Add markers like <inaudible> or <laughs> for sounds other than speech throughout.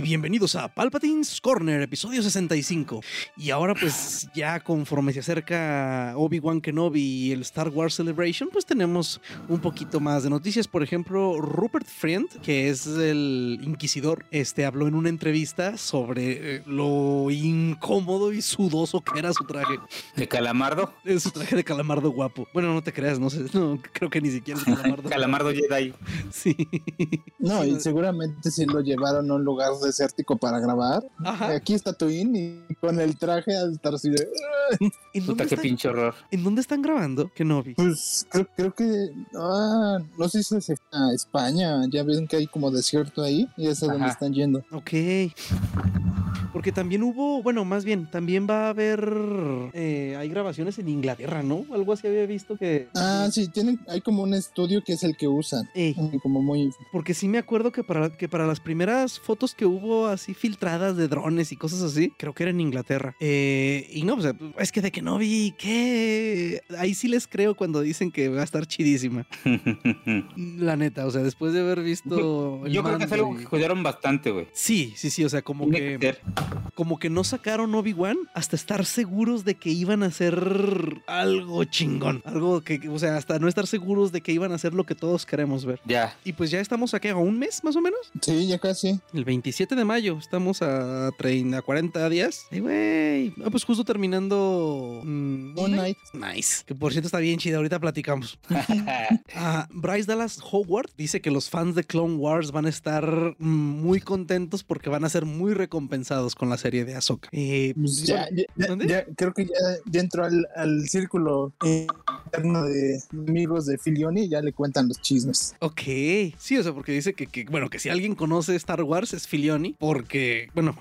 Y bienvenidos a Palpatine's Corner, episodio 65. Y ahora pues ya conforme se acerca Obi-Wan Kenobi y el Star Wars Celebration, pues tenemos un poquito más de noticias. Por ejemplo, Rupert Friend, que es el inquisidor, este habló en una entrevista sobre eh, lo incómodo y sudoso que era su traje. ¿De calamardo? Es su traje de calamardo guapo. Bueno, no te creas, no sé, no, creo que ni siquiera es calamardo. <laughs> calamardo Jedi. Sí. No, y seguramente si lo llevaron a un lugar desértico para grabar. Ajá. Aquí está Twin y con el traje al estar así de. ¿En Puta, dónde, qué están, pinche horror. ¿En dónde están grabando? Kenobi. Pues creo, creo que. Ah, no sé si es a España. Ya ven que hay como desierto ahí y es a donde están yendo. Ok. Porque también hubo, bueno, más bien, también va a haber, eh, hay grabaciones en Inglaterra, ¿no? Algo así había visto que... Ah, sí, tienen, hay como un estudio que es el que usan. Ey, Como muy. porque sí me acuerdo que para, que para las primeras fotos que hubo así filtradas de drones y cosas así, creo que era en Inglaterra. Eh, y no, sea, es que de que no vi, ¿qué? Ahí sí les creo cuando dicen que va a estar chidísima. <laughs> La neta, o sea, después de haber visto... el Yo creo que es algo que cuidaron bastante, güey. Sí, sí, sí, o sea, como Tiene que... que ser. como que no sacaron Obi-Wan hasta estar seguros de que iban a hacer algo chingón. Algo que, o sea, hasta no estar seguros de que iban a hacer lo que todos queremos ver. Ya. Y pues ya estamos aquí a un mes más o menos. Sí, ya casi. El 27 de mayo. Estamos a 30, a 40 días. Ay, güey. Ah, pues justo terminando. mm, Knight. Nice. Que por cierto está bien chida. Ahorita platicamos. <laughs> Ah, Bryce Dallas Howard dice que los fans de Clone Wars van a estar mm, muy contentos porque van a ser muy recompensados con la serie de Ahsoka. Eh, Pues y ya, bueno, ya- ya- ¿dónde? ya- creo que ya, ya entró al, al círculo interno de amigos de Filioni y ya le cuentan los chismes. Ok, sí, o sea, porque dice que, que, bueno, que si alguien conoce Star Wars es Filioni, porque, bueno,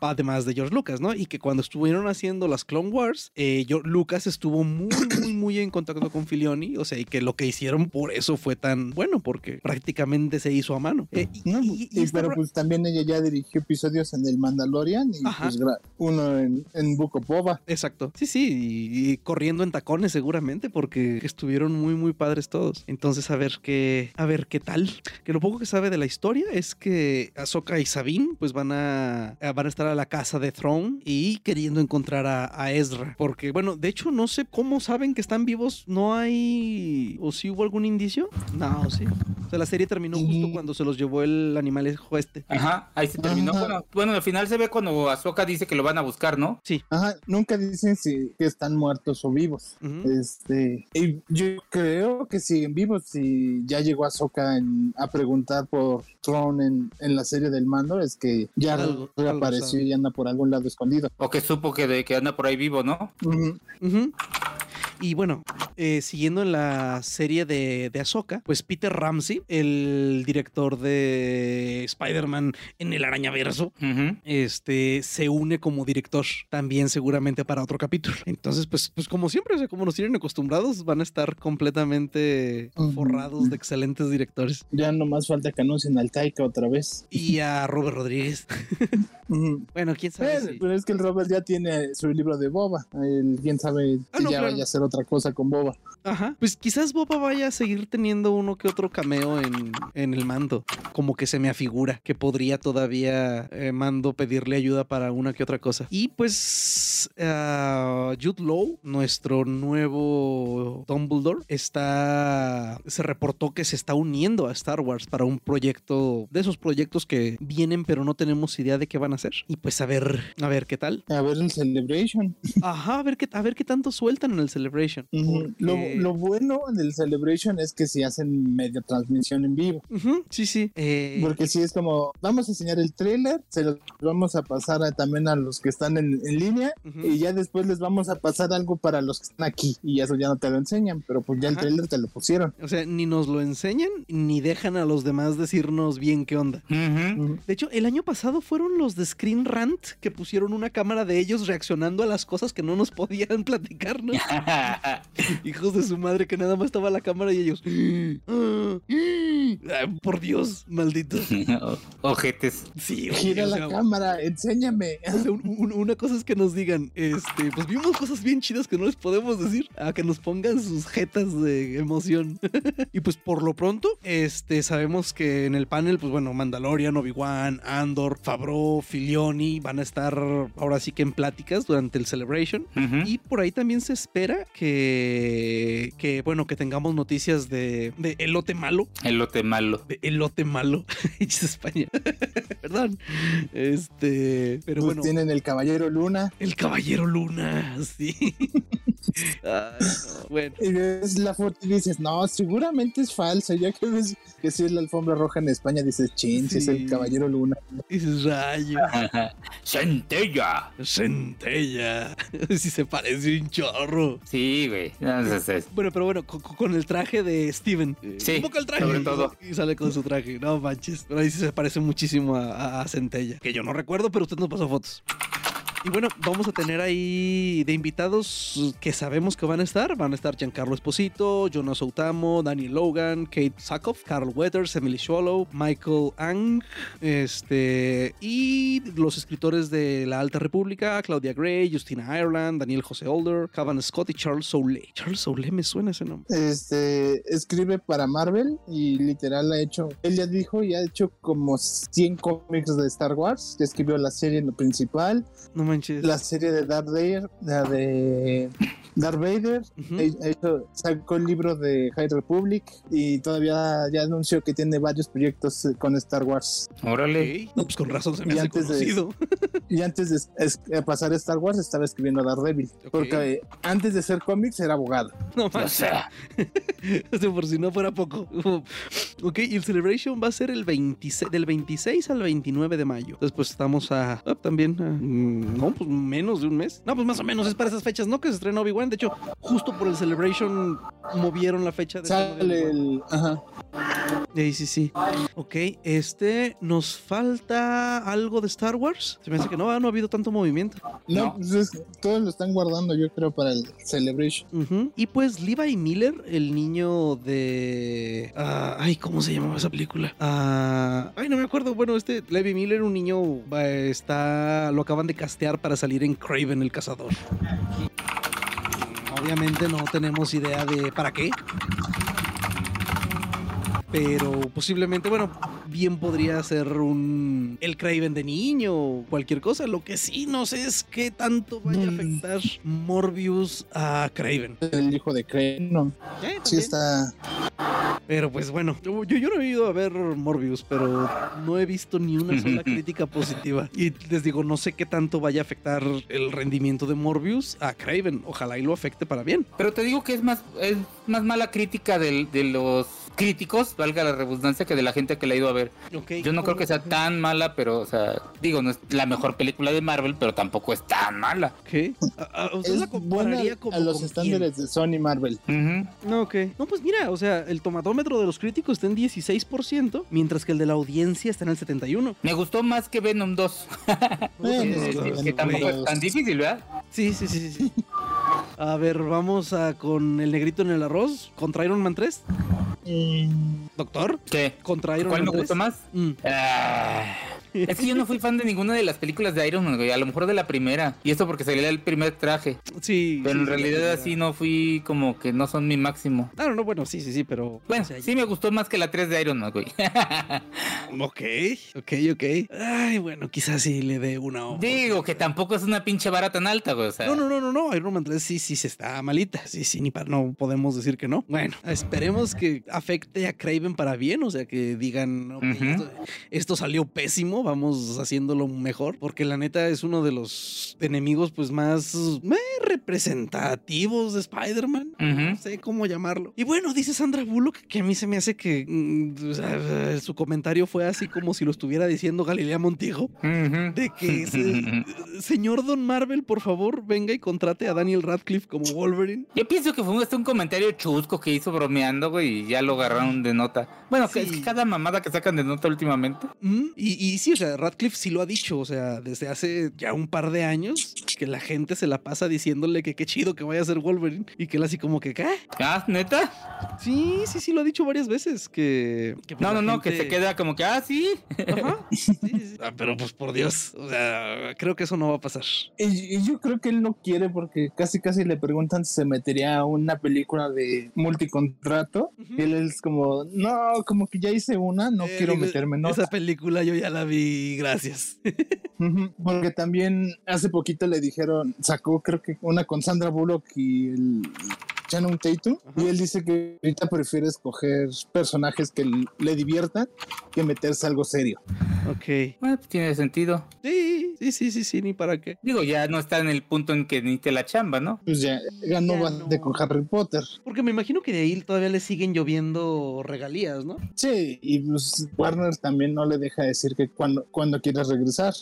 además de George Lucas, ¿no? Y que cuando estuvieron haciendo las Clone Wars, eh, yo- Lucas estuvo muy, <coughs> muy, muy en contacto con Filioni, o sea, y que lo que hicieron por eso fue tan bueno, porque prácticamente se hizo a mano. Eh, y- No, y- y y- esta pero pues también ella ya dirigió episodios en el Mandalorian y pues uno en, en Boba. Exacto. Sí, sí, y, y corriendo en tacones seguramente porque estuvieron muy muy padres todos. Entonces a ver qué a ver qué tal. Que lo poco que sabe de la historia es que Ahsoka y Sabine pues van a van a estar a la casa de Throne y queriendo encontrar a, a Ezra, porque bueno, de hecho no sé cómo saben que están vivos, no hay o si hubo algún indicio? No, sí. O sea, la serie terminó Y- justo cuando se los llevó el animalejo este. Ajá, ahí se terminó. Ajá. Bueno, bueno, al final se ve cuando Ahsoka dice que lo van a buscar, ¿no? Sí. Ajá, nunca dicen si que están muertos o vivos. Este, y yo creo que siguen vivos. Si ya llegó Ahsoka en- a preguntar por En, en la serie del mando, es que ya Algo- algo reapareció sabe. y anda por algún lado escondido. O que supo que, de, que anda por ahí vivo, ¿no? Y bueno, eh, siguiendo en la serie de, de Ahsoka, pues Peter Ramsey, el director de Spider-Man en el Arañaverso, Ujú. este se une como director también seguramente para otro capítulo. Entonces, pues, pues como siempre, o sea, como nos tienen acostumbrados, van a estar completamente forrados de excelentes directores. Ya nomás falta que anuncien al Taika otra vez. Y a Robert Rodríguez. <laughs> Bueno, quién sabe. Pero, si- pero es que el Robert ya tiene su libro de Boba. El, quién sabe Ah, si no, ya claro. vaya a hacer otra cosa con Boba. Ajá. Pues quizás Boba vaya a seguir teniendo uno que otro cameo en, en el mando. Como que se me afigura que podría todavía eh, mando pedirle ayuda para una que otra cosa. Y pues ah, Jude Law, nuestro nuevo Dumbledore, está. se reportó que se está uniendo a Star Wars para un proyecto de esos proyectos que vienen, pero no tenemos idea de qué van a hacer. Y pues a ver, a ver qué tal. A ver el Celebration. Ajá, a ver qué, a ver qué tanto sueltan en el Celebration. Ujú. Porque- Lo, Lo, lo bueno del Celebration es que si hacen medio transmisión en vivo. Sí, sí. eh, Porque si es como, vamos a enseñar el trailer, se los vamos a pasar a- también a los que están en, en línea y ya después les vamos a pasar algo para los que están aquí y eso ya no te lo enseñan, pero pues ya el trailer te lo pusieron. O sea, ni nos lo enseñan ni dejan a los demás decirnos bien qué onda. De hecho, el año pasado fueron los de Screen Rant que pusieron una cámara de ellos reaccionando a las cosas que no nos podían <laughs> platicar, ¿no? <laughs> Hijos de su madre, que nada más estaba la cámara y ellos. <gasps> "Ah, ah, por Dios, maldito. <laughs> Ojetes. Sí, oye, Gira o la sea, cámara, enséñame. <laughs> o sea, un- un- una cosa es que nos digan, este, pues vimos cosas bien chidas que no les podemos decir, a que nos pongan sus jetas de emoción. <laughs> y pues por lo pronto, este, sabemos que en el panel, pues bueno, Mandalorian, Obi-Wan, Andor, Favreau, Filioni van a estar ahora sí que en pláticas durante el Celebration. Y por ahí también se espera que, que bueno, que tengamos noticias de, de elote malo. Elote malo. De elote malo. <laughs> España. <laughs> Perdón. Este, pero Pues bueno. tienen el Caballero Luna El Caballero Luna, sí. <laughs> Ay, no, Bueno, y ves la foto y dices, no, seguramente es falso. Ya que ves que si es la alfombra roja en España, dices, chin, si es Sí. el Caballero Luna. dices rayo, Centella. centella. Sí se parece un chorro. Sí, güey. Bueno, pero bueno, co- co- con, el traje de Steven. Sí, invoca el traje. sobre todo. Y sale con su traje. No manches. Pero ahí sí se parece muchísimo a, a- Centella. Que yo no recuerdo, pero usted nos pasó fotos. Y bueno, vamos a tener ahí de invitados que sabemos que van a estar. Van a estar Giancarlo Esposito, Jonas Outamo, Daniel Logan, Kate Sackhoff, Carl Weathers, Emily Swallow, Michael Ang, este, y los escritores de La Alta República, Claudia Gray, Justina Ireland, Daniel José Older, Cavan Scott y Charles Soule. Charles Soule me suena ese nombre. Este escribe para Marvel y literal ha hecho, él ya dijo y ha hecho como 100 cómics de Star Wars. Escribió la serie en lo principal, No la serie de Darth Vader, la de Darth Vader, Ujú. ha- ha hecho- sacó el libro de High Republic y todavía ya anunció que tiene varios proyectos eh, con Star Wars. órale. No, pues con razón se me Y hace antes de- conocido. <laughs> Y antes de es- eh, pasar a Star Wars estaba escribiendo a Daredevil, Ok. porque eh, antes de ser cómics era abogado. No O manches. sea, <laughs> O sea, por si no fuera poco. ok, y el Celebration va a ser el 26, del 26 al 29 de mayo. Después estamos a... ah, también... a- mm, no, pues menos de un mes. No, pues más o menos es para esas fechas, ¿no? Que se estrena Obi-Wan. De hecho, justo por el Celebration movieron la fecha de Sale Obi-Wan. el... Ajá. Sí, sí, sí. Ok, este... ¿Nos falta algo de Star Wars? Se me hace que no, ah, no ha habido tanto movimiento. No, No. pues es- todos lo están guardando yo creo para el Celebration. Y pues Levi Miller, el niño de... ah, ay, ¿cómo se llamaba esa película? Ah, ay, no me acuerdo. Bueno, este Levi Miller, un niño, va, está... Lo acaban de castear para salir en Craven el Cazador. Obviamente no tenemos idea de para qué. Pero posiblemente, bueno, bien podría ser un el Craven de niño o cualquier cosa. Lo que sí no sé es qué tanto vaya a Mm. afectar Morbius a Craven. El hijo de Crane, no, Eh, sí está... Pero pues bueno, yo, yo no he ido a ver Morbius, pero no he visto ni una sola <laughs> crítica positiva. Y les digo, no sé qué tanto vaya a afectar el rendimiento de Morbius a Craven. Ojalá y lo afecte para bien. pero te digo que es más, es más mala crítica del- de los críticos, valga la redundancia, que de la gente que la ha ido a ver. Yo no creo que sea tan mala, pero, o sea, digo, no es la mejor película de Marvel, pero tampoco es tan mala. ¿Qué? ¿A, la Es buena compararía como a los con estándares de Sony Marvel. No, ok. No, pues mira, o sea, el tomatómetro de los críticos está en 16%, mientras que el de la audiencia está en el 71%. Me gustó más que Venom 2. Bueno, <laughs> Eh, sí, que Venom tampoco es 2. tan difícil, ¿verdad? Sí, sí, sí, sí. sí. <laughs> A ver, vamos a con el negrito en el arroz contra Iron Man 3. Mm, Doctor, ¿Qué? contra Iron ¿Cuál Man me 3. gustó más? Mm. Ah, <laughs> es que yo no fui fan de ninguna de las películas de Iron Man, güey. A lo mejor de la primera. Y esto porque salía el primer traje. Sí. Pero sí, en realidad sí, así no fui como que no son mi máximo. Ah, no, no, bueno, sí, sí, sí, pero. Bueno, o sea, sí me gustó más que la 3 de Iron Man, güey. <laughs> Ok, ok, ok. Ay, bueno, quizás sí le dé una. ojo. Digo que tampoco es una pinche vara tan alta, güey. O sea, No, no, no, no, no. Iron Man 3 sí, sí, se está malita. Sí, sí, ni para, no podemos decir que no. Bueno, esperemos que afecte a Craven para bien. O sea, que digan, esto salió pésimo. Vamos haciéndolo mejor, porque la neta es uno de los enemigos pues más representativos de Spider-Man. No sé cómo llamarlo. Y bueno, dice Sandra Bullock que a mí se me hace que mm, su comentario fue así como si lo estuviera diciendo Galilea Montijo, de que <laughs> señor Don Marvel, por favor, venga y contrate a Daniel Radcliffe como Wolverine. Yo pienso que fue un comentario chusco que hizo bromeando, güey, y ya lo agarraron de nota. Bueno, que es cada mamada que sacan de nota últimamente. y, y sí, o sea, Radcliffe sí lo ha dicho, o sea, desde hace ya un par de años, que la gente se la pasa diciéndole que qué chido que vaya a ser Wolverine y que él así como que, ¿qué? Ah, neta. Sí, sí, sí, lo ha dicho varias veces. Que. Pues, no, no, no, que se queda como que, ah, sí. Ajá. <laughs> Ah, pero pues por Dios, o sea, creo que eso no va a pasar. Y, yo creo que él no quiere porque casi, casi le preguntan si se metería a una película de multicontrato. Y él es como, no, como que ya hice una, no eh, quiero meterme en Esa película yo ya la vi, gracias. <laughs> porque también hace poquito le dijeron, sacó creo que una con Sandra Bullock y el Channing Tatum y él dice que ahorita prefiere escoger personajes que le diviertan que meterse algo serio. Ok. Bueno, pues tiene sentido. Sí, sí, sí, sí, sí, ni para qué. Digo, ya no está en el punto en que ni te la chamba, ¿no? Pues ya ganó bastante con Harry Potter. Porque me imagino que de ahí todavía le siguen lloviendo regalías, ¿no? Sí, y pues Warner también no le deja decir que cuando, cuando quieras regresar.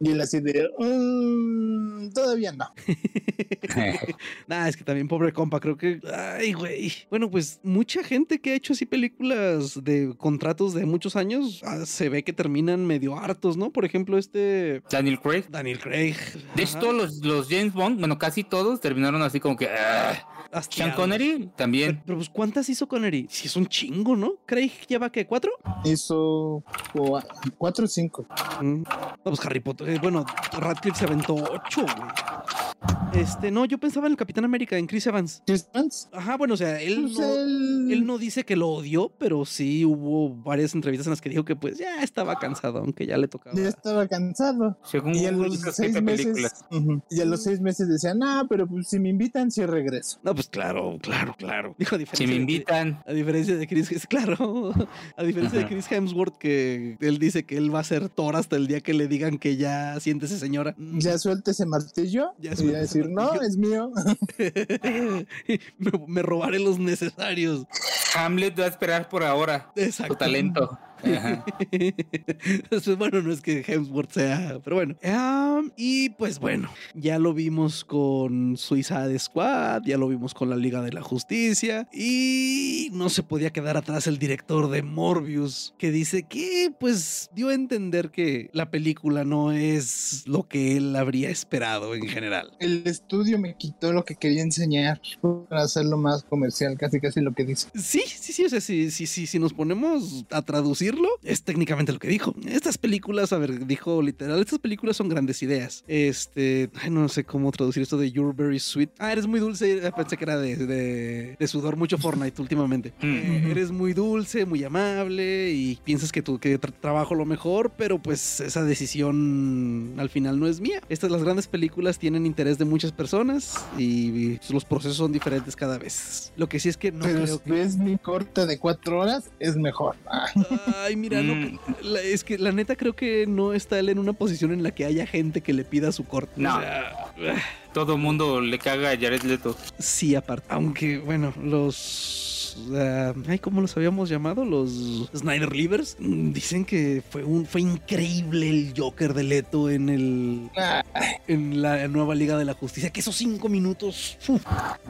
Y él así de, mm, todavía no. <laughs> Nada, es que también pobre compa, creo que ay, güey. Bueno, pues mucha gente que ha hecho así películas de contratos de muchos años ah, se ve que terminan medio hartos, ¿no? Por ejemplo, este. Daniel Craig. Daniel Craig. De hecho, todos los, James Bond, bueno, casi todos terminaron así como que. Ah". Sean Connery también. Pero, pues, ¿cuántas hizo Connery? Si es un chingo, ¿no? Craig lleva que cuatro. Hizo cuatro o cinco. Mm. No, pues Harry Potter. Eh, bueno, Radcliffe se aventó ocho, güey. Este, no, yo pensaba en el Capitán América, en Chris Evans. ¿Chris Evans? Ajá, bueno, o sea, él, pues no, él... no dice que lo odió, pero sí hubo varias entrevistas en las que dijo que pues ya estaba cansado, aunque ya le tocaba. Ya estaba cansado. Según y a los seis meses, y a los seis meses decían, ah, pero pues si me invitan, sí regreso. No, pues claro, claro, claro. Dijo a diferencia. Si me invitan. a diferencia de Chris, <laughs> claro, a diferencia de Chris Hemsworth, que él dice que él va a ser Thor hasta el día que le digan que ya siéntese señora. Ya suelte ese martillo. Ya decir, no, es mío. <laughs> me, robaré los necesarios. Hamlet va a esperar por ahora. Exacto. Su talento. <laughs> bueno, no es que Hemsworth sea, pero bueno. y pues bueno, ya lo vimos con Suicide Squad, ya lo vimos con la Liga de la Justicia y no se podía quedar atrás el director de Morbius que dice que pues dio a entender que la película no es lo que él habría esperado en general. El estudio me quitó lo que quería enseñar para hacerlo más comercial, casi casi lo que dice. Sí, sí, sí, o sea, si, sí, sí, si nos ponemos a traducir es técnicamente lo que dijo. Estas películas, a ver, dijo literal, estas películas son grandes ideas. Este, no sé cómo traducir esto de You're Very Sweet. Ah, eres muy dulce. Pensé que era de, de, sudor mucho Fortnite últimamente. Mm. Eh, eres muy dulce, muy amable y piensas que tu que trabajo lo mejor, pero pues esa decisión al final no es mía. Estas las grandes películas tienen interés de muchas personas y, los procesos son diferentes cada vez. Lo que sí es que no pero creo si que es mi corte de cuatro horas es mejor. Ah. <laughs> Ay, mira, mm. es que la neta creo que no está él en una posición en la que haya gente que le pida su corte. No. Todo mundo le caga a Jared Leto. Sí, aparte. Aunque, bueno, los ay, ¿cómo los habíamos llamado? Los Snyder Livers. Mm, dicen que fue un fue increíble el Joker de Leto en el en la nueva Liga de la Justicia. Que esos cinco minutos.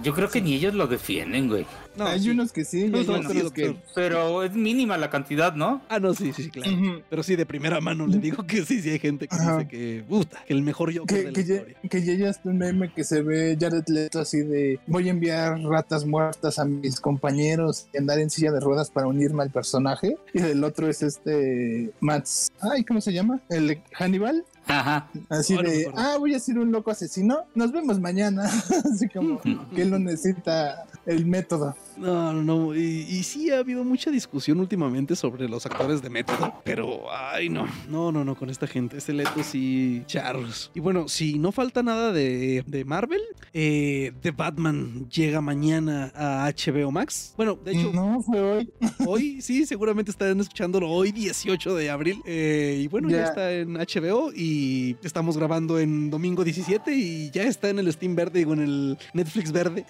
Yo creo que ni ellos lo defienden, güey. Hay unos que sí, hay otros que... Pero es mínima la cantidad, ¿no? Ah, no, sí, sí, claro. Pero sí, de primera mano le digo que sí, sí hay gente que dice que, puta, que el mejor Joker que, de la que ya, ya un meme que se ve Jared Leto así de voy a enviar ratas muertas a mis compañeros y andar en silla de ruedas para unirme al personaje. Y el otro es este Mats. Ay, ¿cómo se llama? El Hannibal. Ajá. Así de, ah, voy a ser un loco asesino, nos vemos mañana. <laughs> Así como que él no necesita el método. No, no, no. Y, sí ha habido mucha discusión últimamente sobre los actores de método, pero ay, no, no, no, no, con esta gente. Este Leto sí, charros. Y bueno, si no falta nada de, de Marvel, eh, The Batman llega mañana a HBO Max. Bueno, de hecho, no fue hoy. <laughs> Hoy, sí, seguramente están escuchándolo hoy, 18 de abril. Eh, y bueno, ya está en HBO y estamos grabando en domingo 17 y ya está en el Steam verde, digo, en el Netflix verde.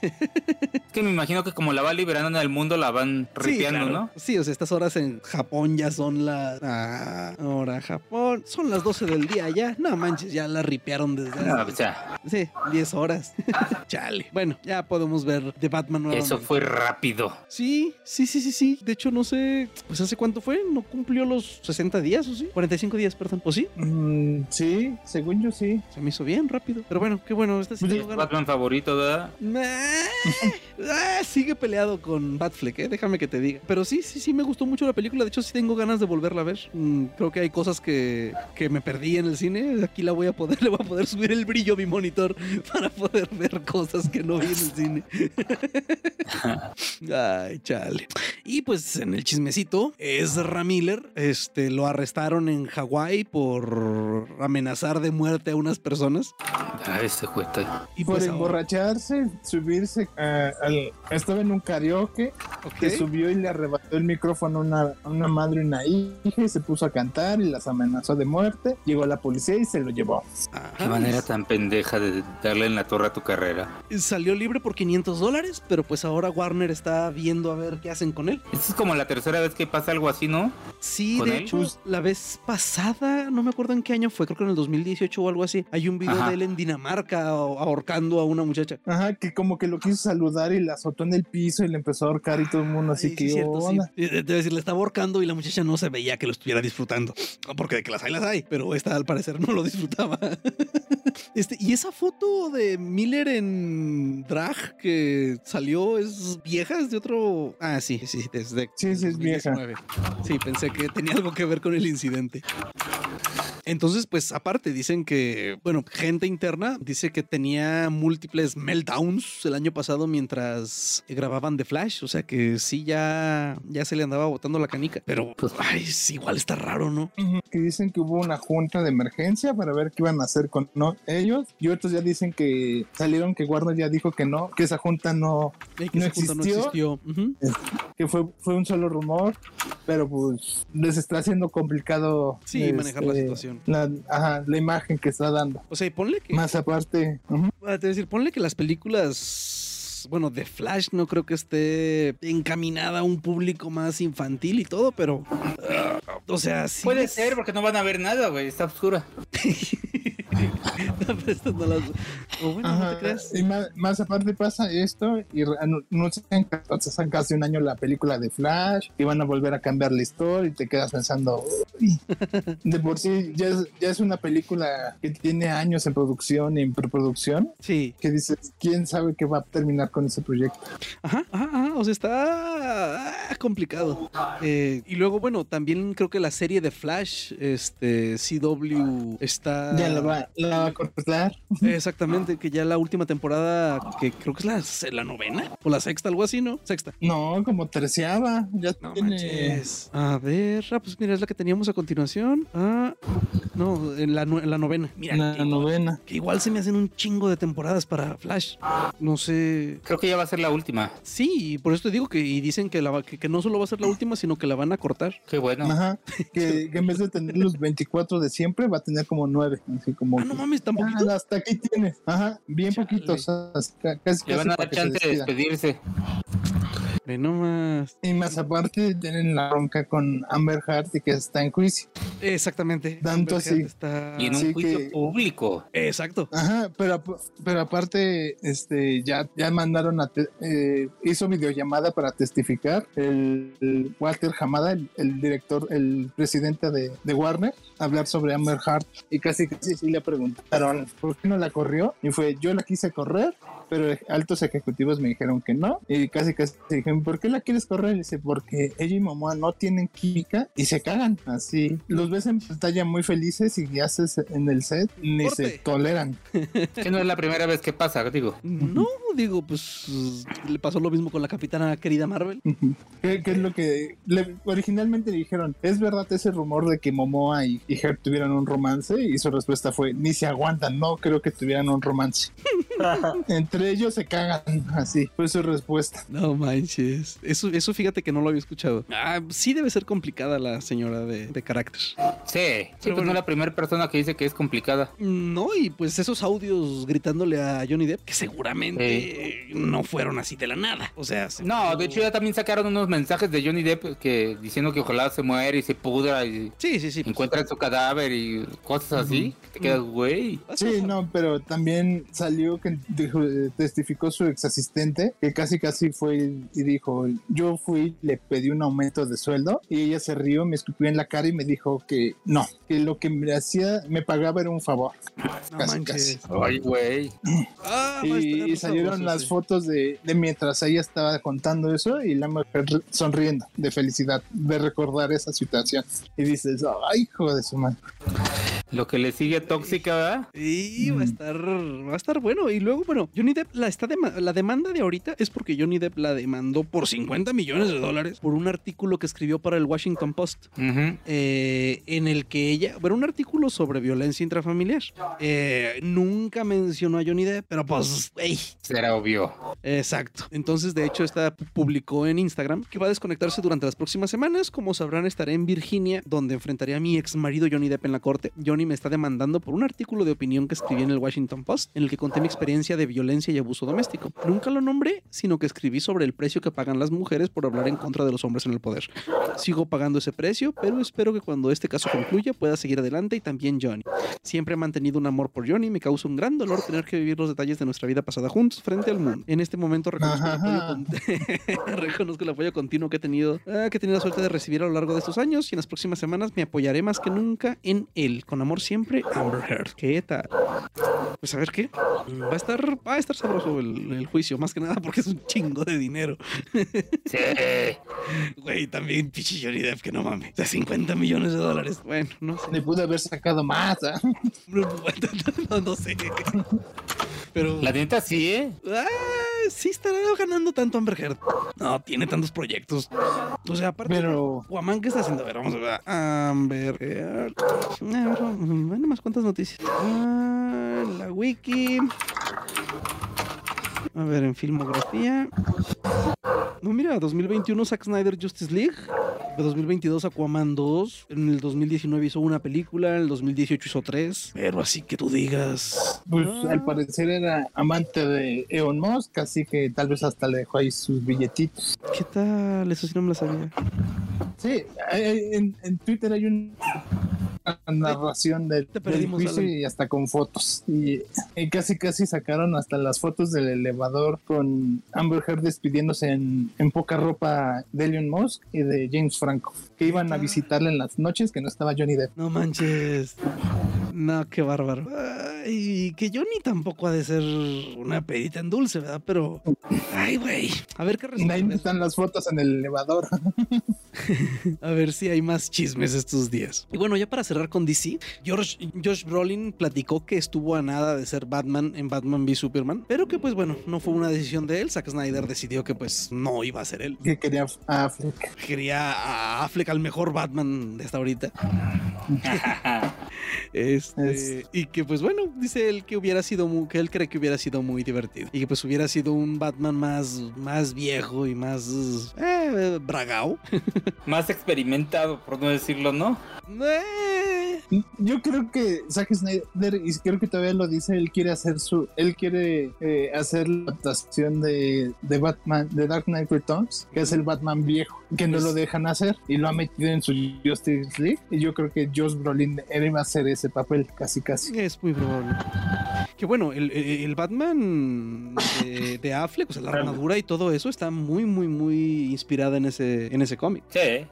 que me imagino que como la va liberando en el mundo, la van ripeando, ¿no? Sí, o sea, estas horas en Japón ya son las. Ah, ahora Japón. Son las 12 del día ya. No manches, ya la ripearon desde. No, pues ya. Sí, 10 horas. <laughs> Chale. Bueno, ya podemos ver The Batman nuevamente. Eso fue rápido. Sí, sí, sí, sí, sí. De hecho, no sé. Pues hace cuánto fue. No cumplió los 60 días, ¿o sí? 45 días, perdón. ¿O sí? Mm, sí, según yo sí. Se me hizo bien rápido. Pero bueno, qué bueno. Este sí Batman favorito, ¿verdad? Ah, sigue peleado con Batfleck, ¿eh? déjame que te diga. Pero sí, sí, sí, me gustó mucho la película. De hecho, sí tengo ganas de volverla a ver. Mm, creo que hay cosas que, que, me perdí en el cine. Aquí la voy a poder, <laughs> le voy a poder subir el brillo a mi monitor <laughs> para poder ver cosas que no vi en el cine. <laughs> Ay, chale. Y pues en el chismecito, Ezra Miller este, lo arrestaron en Hawái por amenazar de muerte a unas personas. Ah, ese cuesta. Y por pues emborracharse, subirse al, estaba en un karaoke que subió y le arrebató el micrófono a una, una madre y una hija y se puso a cantar y las amenazó de muerte. Llegó la policía y se lo llevó. Qué manera tan pendeja de darle en la torre a tu carrera. Salió libre por 500 dólares, pero pues ahora Warner está viendo a ver qué hacen con él. Esta es como la tercera vez que pasa algo así, ¿no? Sí, de hecho, pues, la vez pasada, no me acuerdo en qué año fue, creo que en el 2018 o algo así. Hay un video de él en Dinamarca ahorcando a una muchacha. Ajá, que como que lo quiso saludar y la azotó en el piso y le empezó a ahorcar y todo el mundo así que. cierto, sí. Debe decir, le estaba ahorcando y la muchacha no se veía que lo estuviera disfrutando. Porque de que las hay, las hay, pero esta al parecer no lo disfrutaba. <laughs> este, y esa foto de Miller en drag que salió es vieja, es de otro. Ah, sí, sí, desde. Sí, sí, es vieja. Sí, pensé que tenía algo que ver con el incidente. Entonces, pues aparte dicen que, bueno, gente interna dice que tenía múltiples meltdowns el año pasado mientras grababan The Flash, o sea que sí ya, ya se le andaba botando la canica, pero pues, ay, igual está raro, ¿no? Que dicen que hubo una junta de emergencia para ver qué iban a hacer con no, ellos. Y otros ya dicen que salieron que Warner ya dijo que no, que esa junta no, no, existió, que fue, fue un solo rumor, pero pues les está haciendo complicado sí, manejar la este, la, ajá, la imagen que está dando. O sea, ponle que. Más aparte. Es decir, ponle que las películas bueno, de Flash no creo que esté encaminada a un público más infantil y todo, pero. o sea, sí. Puede ser, porque no van a ver nada, güey. Está oscura. <laughs> <laughs> Y más, aparte pasa esto y anuncian casi un año la película de Flash y van a volver a cambiar la historia y te quedas pensando, de por sí ya es, ya es una película que tiene años en producción y en preproducción. Sí. Que dices, ¿quién sabe qué va a terminar con ese proyecto? Ajá, ajá, o sea, está complicado. Eh, y luego, bueno, también creo que la serie de Flash, este, CW, está... Ya la va, la va a cortar. Exactamente, que ya la última temporada, que creo que es la, la novena o la sexta, algo así, ¿no? Sexta. No, como terciaba. Ya no tiene... A ver, ah, pues mira, es la que teníamos a continuación. Ah, no, en la, en la novena. Mira, la novena. Que igual se me hacen un chingo de temporadas para Flash. No sé. Creo que ya va a ser la última. Sí, por eso te digo que y dicen que, la, que, que no solo va a ser la última, sino que la van a cortar. Qué bueno. Ajá. Que, en vez de tener los 24 de siempre, va a tener como 9. Así como. Ah, no mames, tan ah, hasta aquí tienes. Ajá, bien poquitos. casi, Le van a dar chance de despedirse. Ve nomás. Y más aparte tienen la bronca con Amber Heard y que está en juicio. Exactamente. Tanto así. Está... Y en un juicio público. Exacto. Ajá, pero, pero aparte, este, ya, ya mandaron a, eh, hizo videollamada para testificar el, Walter Hamada, el, director, el presidente de, de, Warner, hablar sobre Amber Heard y casi casi sí le preguntaron, ¿por qué no la corrió? Y fue, yo la quise correr pero altos ejecutivos me dijeron que no. Y casi casi dijeron, ¿por qué la quieres correr? Y dice, porque ella y Momoa no tienen química y se cagan así. Los ves en pantalla muy felices y haces en el set ni se toleran. <laughs> que no es la primera vez que pasa, digo. No, digo, pues le pasó lo mismo con la capitana querida Marvel. ¿Qué, es lo que originalmente le dijeron? ¿Es verdad ese rumor de que Momoa y, y Herb tuvieran un romance? Y su respuesta fue, ni se aguantan, no creo que tuvieran un romance. <laughs> Entre ellos se cagan, <laughs> así fue su respuesta. No manches, eso, eso fíjate que no lo había escuchado. Ah, sí debe ser complicada la señora de, de carácter. Sí, pero pues no es la primera persona que dice que es complicada. No, y pues esos audios gritándole a Johnny Depp, que seguramente no fueron así de la nada. O sea, no, de hecho ya también sacaron unos mensajes de Johnny Depp que diciendo que ojalá se muere y se pudra y sí, sí, sí, pues. encuentra su cadáver y cosas así. Te quedas, güey. Sí, no, pero también salió que testificó su ex asistente que casi casi fue y dijo, yo fui, le pedí un aumento de sueldo y ella se rió, me escupió en la cara y me dijo que no, que lo que me hacía, me pagaba era un favor. casi, casi. Ay, güey. <clears throat> Ah, y, salieron las fotos de, de, mientras ella estaba contando eso y la mujer sonriendo de felicidad de recordar esa situación. Y dices, ay, hijo de su madre. Lo que le sigue tóxica, ¿verdad? Y va a estar, va a estar bueno. Y luego, bueno, Johnny Depp, la, está la demanda de ahorita es porque Johnny Depp la demandó por 50 millones de dólares por un artículo que escribió para el Washington Post, eh, en el que ella, bueno, un artículo sobre violencia intrafamiliar. Eh, nunca mencionó a Johnny Depp, pero pues. Será obvio. Exacto. Entonces, de hecho, esta publicó en Instagram que va a desconectarse durante las próximas semanas. Como sabrán, estaré en Virginia, donde enfrentaría a mi ex marido Johnny Depp en la corte. Johnny me está demandando por un artículo de opinión que escribí en el Washington Post, en el que conté mi experiencia de violencia y abuso doméstico. Nunca lo nombré, sino que escribí sobre el precio que pagan las mujeres por hablar en contra de los hombres en el poder. Sigo pagando ese precio, pero espero que cuando este caso concluya pueda seguir adelante y también Johnny. Siempre he mantenido un amor por Johnny, me causa un gran dolor tener que vivir los detalles de nuestra vida pasada juntos frente al mundo. En este momento <laughs> reconozco, el apoyo, continuo que he tenido, ah, que he tenido la suerte de recibir a lo largo de estos años y en las próximas semanas me apoyaré más que nunca en él, con amor siempre, Amber Heard. ¿Qué tal? Pues a ver qué. Va a estar, va a estar sabroso el, juicio, más que nada porque es un chingo de dinero. <laughs> Sí. Güey, también pichi Johnny Depp, que no mames. De 50 millones de dólares. Bueno, no sé. Le pude haber sacado más. <laughs> ¿eh? no, no, sé. Pero. La neta sí, ¿eh? Ah, sí estará ganando tanto Amber Heard. No, tiene tantos proyectos. O sea, aparte. Pero. Guamán, ¿qué está haciendo? A ver, vamos a ver. Amber Heard. A ver, bueno, más cuántas noticias. Ah, la wiki. A ver, en filmografía. No, mira, 2021 Zack Snyder Justice League. De 2022 Aquaman 2. En el 2019 hizo una película. En el 2018 hizo tres. Pero así que tú digas. Pues ah. al parecer era amante de Eon Musk, así que tal vez hasta le dejó ahí sus billetitos. ¿Qué tal? Eso sí no me lo sabía. Sí, en, en Twitter hay un narración del, juicio y hasta con fotos. Y, casi casi sacaron hasta las fotos del elevador con Amber Heard despidiéndose en, poca ropa de Elon Musk y de James Franco, que iban a visitarle en las noches que no estaba Johnny Depp. No manches. No, qué bárbaro. Y que Johnny tampoco ha de ser una pedita en dulce, ¿verdad? Pero. Ay, güey. A ver qué Ahí están las fotos en el elevador. <laughs> a ver si hay más chismes estos días. Y bueno, ya para cerrar con DC, George, Josh Brolin platicó que estuvo a nada de ser Batman en Batman v Superman, pero que pues bueno, no fue una decisión de él. Zack Snyder decidió que pues no iba a ser él. Que quería a Affleck. Quería a Affleck al mejor Batman de hasta ahorita. <laughs> <laughs> este, Y que pues bueno, dice él que hubiera sido muy, que él cree que hubiera sido muy divertido. Y que pues hubiera sido un Batman más, más viejo y más eh, bragao. <laughs> más experimentado, por no decirlo, ¿no? Eh. Yo creo que Zack Snyder, y creo que todavía lo dice, él quiere hacer su, él quiere eh, hacer la adaptación de, de, Batman, de Dark Knight Returns, que es el Batman viejo, que no lo dejan hacer y lo ha metido en su Justice League. Y yo creo que Josh Brolin va a hacer ese papel, casi casi. Es muy probable. Que bueno, el, el Batman de, de, Affleck, o sea, la armadura y todo eso está muy, muy, muy inspirada en ese, en ese cómic. Sí.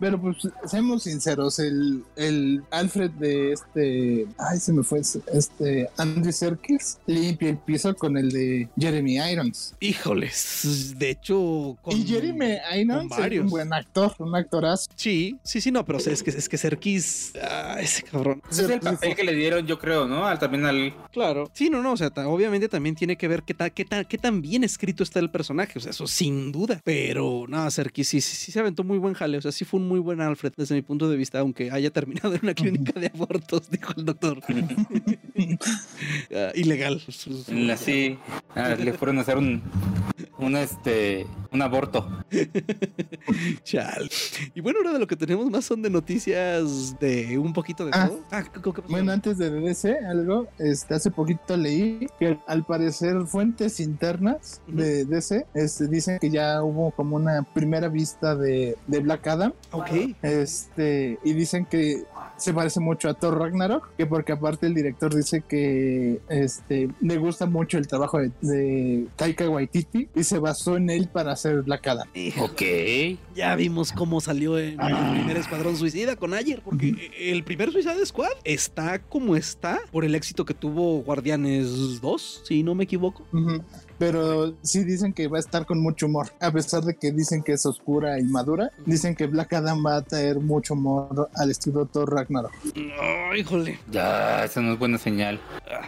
Pero pues, seamos sinceros, el, el Alfred de este, ay, se me fue, este Andy Serkis limpia el piso con el de Jeremy Irons. Híjoles, de hecho, y Jeremy Irons es un buen actor, un actorazo. Sí, sí, sí, no, pero es que es que Serkis, ah, ese cabrón. Ese es el papel que le dieron, yo creo, ¿no? Al, también al. Claro. Sí, no, no, o sea, obviamente también tiene que ver qué, qué, qué tan bien escrito está el personaje, o sea, eso sin duda. Pero no, Serkis sí, sí, sí se aventó muy buen jale, o sea, sí fue un muy buen Alfred desde mi punto de vista, aunque haya terminado en una clínica de abortos, dijo el doctor. Ah, ilegal. Sí, ah, le fueron a hacer un, un, este, un aborto. Chal. Y bueno, ahora de lo que tenemos más son de noticias de un poquito de ah. todo. Ah, bueno, antes de DC, algo, este, hace poquito leí que al parecer fuentes internas de DC este, dicen que ya hubo como una primera vista de, de Black Adam. Ok. Este, y dicen que se parece mucho a Thor Ragnarok, que porque aparte el director dice que este, le gusta mucho el trabajo de, Taika Waititi y se basó en él para hacer Black Adam. Ok. <laughs> Ya vimos cómo salió en el primer Escuadrón Suicida con Ayer, porque el primer Suicide Squad está como está por el éxito que tuvo Guardianes 2, si no me equivoco pero sí dicen que va a estar con mucho humor. A pesar de que dicen que es oscura y madura, dicen que Black Adam va a traer mucho humor al estilo Thor Ragnarok. Oh, híjole. Ya, esa no es buena señal.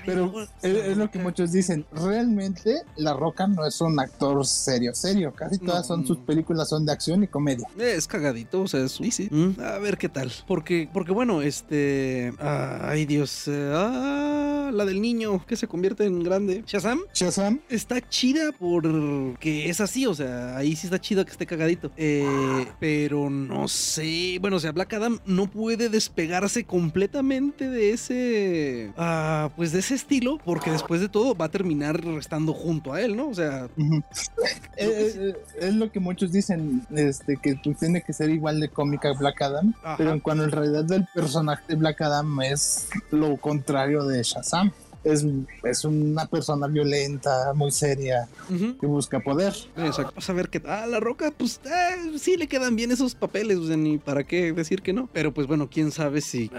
Pero es, lo que muchos dicen. Realmente, La Roca no es un actor serio, serio. Casi todas son sus películas son de acción y comedia. Es cagadito, o sea, es sí, sí. Mm. A ver qué tal. Porque, porque bueno, este. ay, Dios. Eh, ah, la del niño que se convierte en grande. Shazam. Shazam. Está chida porque es así, o sea, ahí sí está chido que esté cagadito. Eh, pero no sé, bueno, o sea, Black Adam no puede despegarse completamente de ese, ah, pues de ese estilo, porque después de todo va a terminar estando junto a él, ¿no? O sea, <laughs> es, lo que muchos dicen, este, que tú tiene que ser igual de cómica Black Adam, pero cuando en realidad el personaje de Black Adam es lo contrario de Shazam es, es una persona violenta, muy seria, que busca poder. Exacto. Vamos a ver que a la roca, pues eh, sí le quedan bien esos papeles, o sea, ni para qué decir que no. Pero pues bueno, quién sabe si.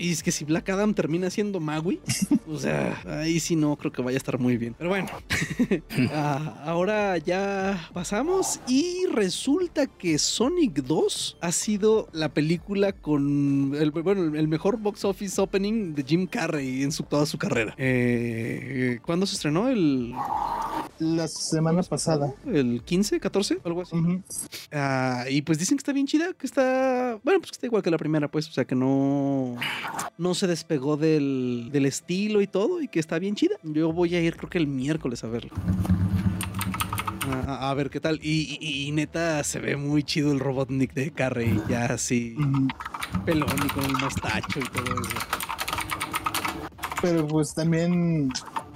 y es que si Black Adam termina siendo Magui, <laughs> o sea, ahí sí no creo que vaya a estar muy bien. Pero bueno, <laughs> ah, ahora ya pasamos y resulta que Sonic 2 ha sido la película con el, bueno, el mejor box office opening de Jim Carrey en su, toda su carrera. Eh, ¿Cuándo se estrenó? El... La semana pasada. ¿El 15, 14? Algo así. Ah, y pues dicen que está bien chida, que está... Bueno, pues que está igual que la primera, pues. O sea, que no... No se despegó del, del estilo y todo y que está bien chida. Yo voy a ir creo que el miércoles a verlo. A, ver qué tal. Y, neta, se ve muy chido el Robotnik de Carrey, ya así, pelón y con el mostacho y todo eso pero pues también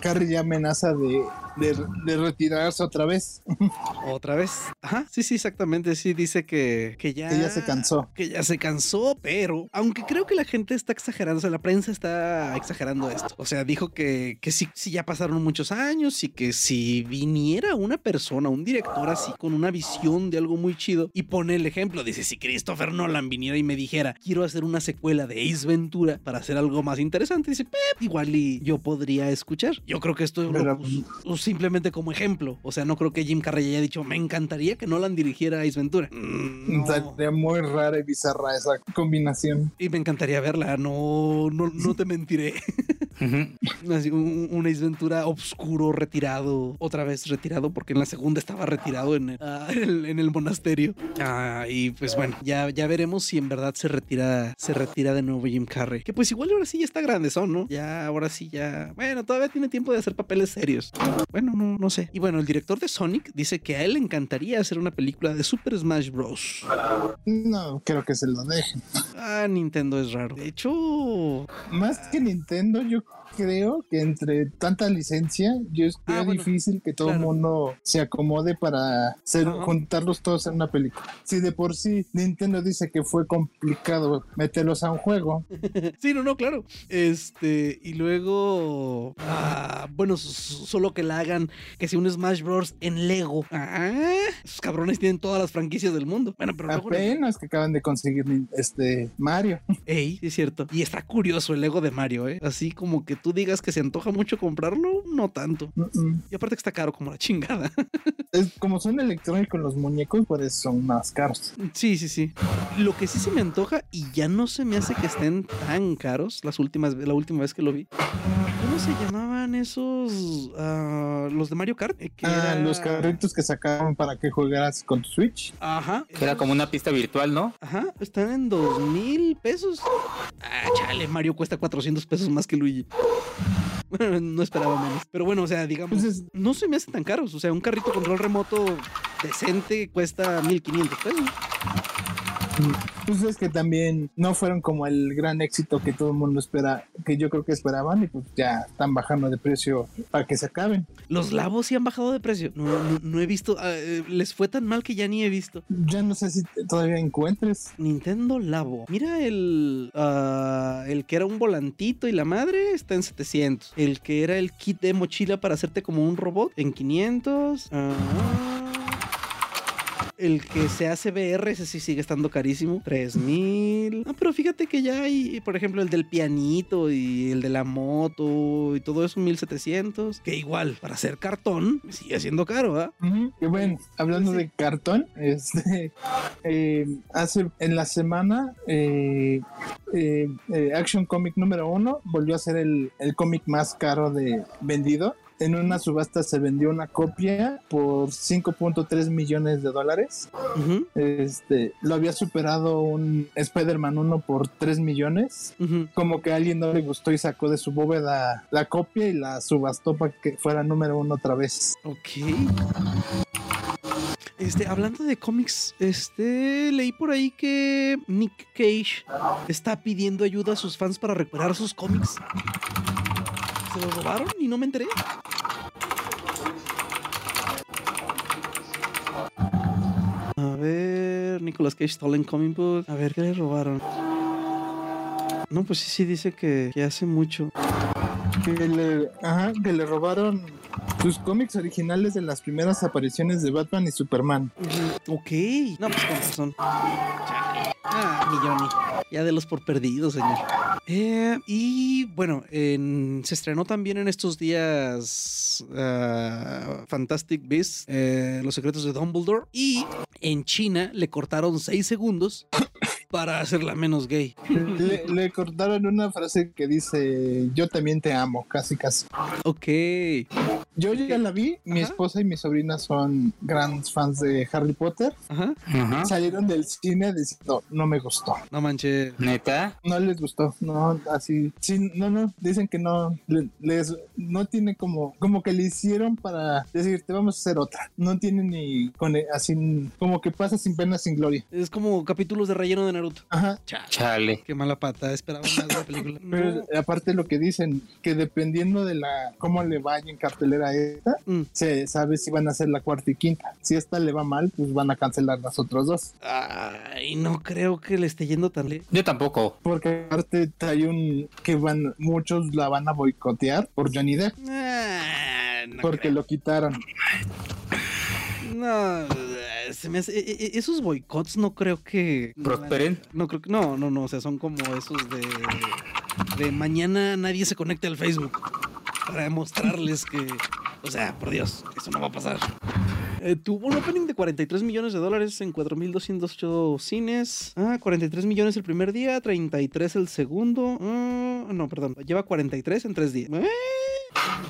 Carrie ya amenaza de de, retirarse otra vez. <laughs> ¿Otra vez? Ajá, sí, sí, exactamente. Sí, dice que, que ya. Que ya se cansó. Que ya se cansó, pero aunque creo que la gente está exagerando, o sea, la prensa está exagerando esto. O sea, dijo que, que sí, sí, ya pasaron muchos años y que si viniera una persona, un director así, con una visión de algo muy chido y pone el ejemplo, dice: si Christopher Nolan viniera y me dijera, quiero hacer una secuela de Ace Ventura para hacer algo más interesante, dice, igual y yo podría escuchar. Yo creo que esto es simplemente como ejemplo. O sea, no creo que Jim Carrey haya dicho, me encantaría que Nolan dirigiera Ace Ventura. Mm, Sería muy rara y bizarra esa combinación. Y me encantaría verla, no, no, no te mentiré. <laughs> un, Ace Ventura obscuro, retirado, otra vez retirado, porque en la segunda estaba retirado en el, ah, <laughs> en el, monasterio. Ah, y pues bueno, ya, ya veremos si en verdad se retira, se retira de nuevo Jim Carrey. Que pues igual ahora sí ya está grande, son, ¿no? Ya, ahora sí ya. Bueno, todavía tiene tiempo de hacer papeles serios. Bueno, no, no sé. Y bueno, el director de Sonic dice que a él le encantaría hacer una película de Super Smash Bros. No, creo que se lo dejen. Ah, Nintendo es raro. De hecho, más que Nintendo, yo creo que entre tanta licencia, yo es ah, difícil que todo el mundo se acomode para juntarlos todos en una película. Si de por sí Nintendo dice que fue complicado meterlos a un juego. <laughs> sí, no, no, claro. Este, y luego, ah, bueno, solo que la hagan, que sea un Smash Bros. en Lego. Ah, esos cabrones tienen todas las franquicias del mundo. Bueno, pero apenas que acaban de conseguir este Mario. Ey, es cierto. Y está curioso el Lego de Mario, ¿eh? Así como que tú digas que se antoja mucho comprarlo, no tanto. Y aparte que está caro como la chingada. <laughs> es como son electrónicos los muñecos, pues son más caros. Sí, sí, sí. Lo que sí se me antoja y ya no se me hace que estén tan caros las últimas, la última vez que lo vi. ¿Cómo se esos? Ah, los de Mario Kart. Eh, ah, los carritos que sacaban para que jugaras con tu Switch. Ajá. Que era como una pista virtual, ¿no? Ajá. Están en dos mil pesos. Ah, chale, Mario cuesta 400 pesos más que Luigi. Bueno, no esperaba menos. Pero bueno, o sea, digamos, no se me hacen tan caros. O sea, un carrito control remoto decente cuesta 1500 pesos. Pues es que también no fueron como el gran éxito que todo el mundo espera, que yo creo que esperaban y pues ya están bajando de precio para que se acaben. Los labos sí han bajado de precio. No, no, he visto, ah, eh, les fue tan mal que ya ni he visto. Ya no sé si todavía encuentres. Nintendo Labo. Mira el, ah, el que era un volantito y la madre está en 700. El que era el kit de mochila para hacerte como un robot en 500. Ah el que se hace VR, ese sí sigue estando carísimo. 3000. Ah, pero fíjate que ya hay, por ejemplo, el del pianito y el de la moto y todo eso, 1700. Que igual, para hacer cartón, sigue siendo caro, ¿ah? Y bueno, hablando de cartón, este, <laughs> eh, hace en la semana, eh, eh, Action Comic número uno volvió a ser el, el cómic más caro de vendido en una subasta se vendió una copia por 5.3 millones de dólares. Este lo había superado un Spider-Man 1 por 3 millones. Como que a alguien no le gustó y sacó de su bóveda la copia y la subastó para que fuera número uno otra vez. Ok. Este, hablando de cómics, este, leí por ahí que Nick Cage está pidiendo ayuda a sus fans para recuperar sus cómics. ¿Se los robaron y no me enteré? A ver, Nicolas Cage Stolen Comic Book. A ver, ¿qué le robaron? No, pues sí, sí dice que, que hace mucho. Que le, ajá, que le robaron sus cómics originales de las primeras apariciones de Batman y Superman. Ok. No, pues con razón. Ah, mi Ya de los por perdidos, señor. Eh, y bueno, se estrenó también en estos días uh, Fantastic Beasts, eh, Los secretos de Dumbledore. Y en China le cortaron 6 segundos para hacerla menos gay. Le, cortaron una frase que dice, yo también te amo, casi casi. Ok. Yo ya la vi, mi esposa y mi sobrina son grandes fans de Harry Potter. Ajá. Salieron del cine diciendo, no me gustó. No manches. ¿Neta? No les gustó, no, así. Sí, no, no, dicen que no, les, no tiene como, como que le hicieron para decir, te vamos a hacer otra. No tiene ni, con, así, como que pasa sin pena, sin gloria. Es como capítulos de relleno de Naruto. Ajá. Chale. Qué mala pata, esperaba más de la película. <laughs> Pero aparte lo que dicen, que dependiendo de la cómo le vaya en cartelera esta, mm. se sabe si van a hacer la cuarta y quinta. Si esta le va mal, pues van a cancelar las otras dos. Ay, no creo que le esté yendo tan lejos. Yo tampoco. Porque aparte hay un que van, muchos la van a boicotear por Johnny Depp. Ah, porque lo quitaron. No, se me hace, e, e, esos boicots no creo que prosperen. No creo que no, no, no, o sea, son como esos de de mañana nadie se conecte al Facebook para demostrarles que, o sea, por Dios, eso no va a pasar. Eh, tuvo un opening de 43 millones de dólares en 4.208 cines. Ah, 43 millones el primer día, 33 el segundo. Ah, no, perdón, lleva 43 en tres días. Eh,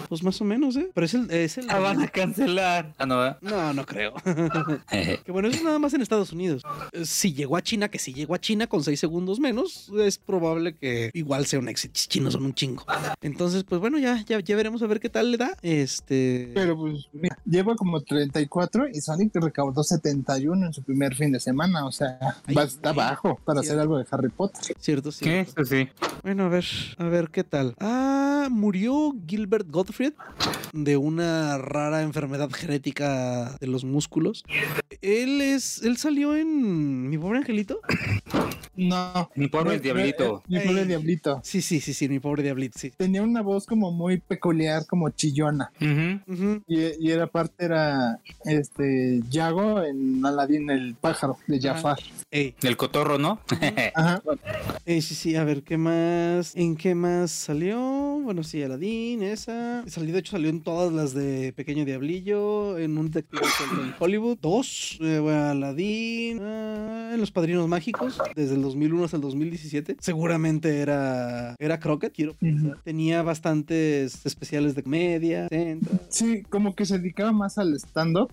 Pues más o menos, ¿eh? Pero es el. Es el ah, van a cancelar. Ah, no, ¿eh? No, no creo. <laughs> que bueno, eso es nada más en Estados Unidos. Si llegó a China, que si llegó a China con seis segundos menos, es probable que igual sea un éxito. Chinos son un chingo. Entonces, pues bueno, ya, ya, ya veremos a ver qué tal le da. Este. Pero pues, mira, lleva como 34 y Sonic recaudó 71 en su primer fin de semana. O sea, va, está bajo para hacer algo de Harry Potter. Cierto, sí. ¿Qué? Sí. Bueno, a ver, a ver qué tal. Ah, murió Gilbert Gottfried de una rara enfermedad genética de los músculos. Él es, él salió en Mi pobre angelito. No. Mi pobre diablito. Mi pobre diablito. Sí, sí, sí, sí, mi pobre diablito, sí. Tenía una voz como muy peculiar, como chillona. Y, era parte, era este Yago en Aladdin, el pájaro de Jafar. El cotorro, ¿no? Ajá. sí, sí, a ver, ¿qué más? ¿En qué más salió? Bueno, sí, Aladdin, esa. Salió, de hecho, salió en todas las de Pequeño Diablillo, en un detective en Hollywood. Dos, eh, bueno, Aladdin, ah, en Los Padrinos Mágicos, desde el 2001 hasta el 2017. Seguramente era, era Crockett, quiero Tenía bastantes especiales de comedia. Sí, como que se dedicaba más al stand-up,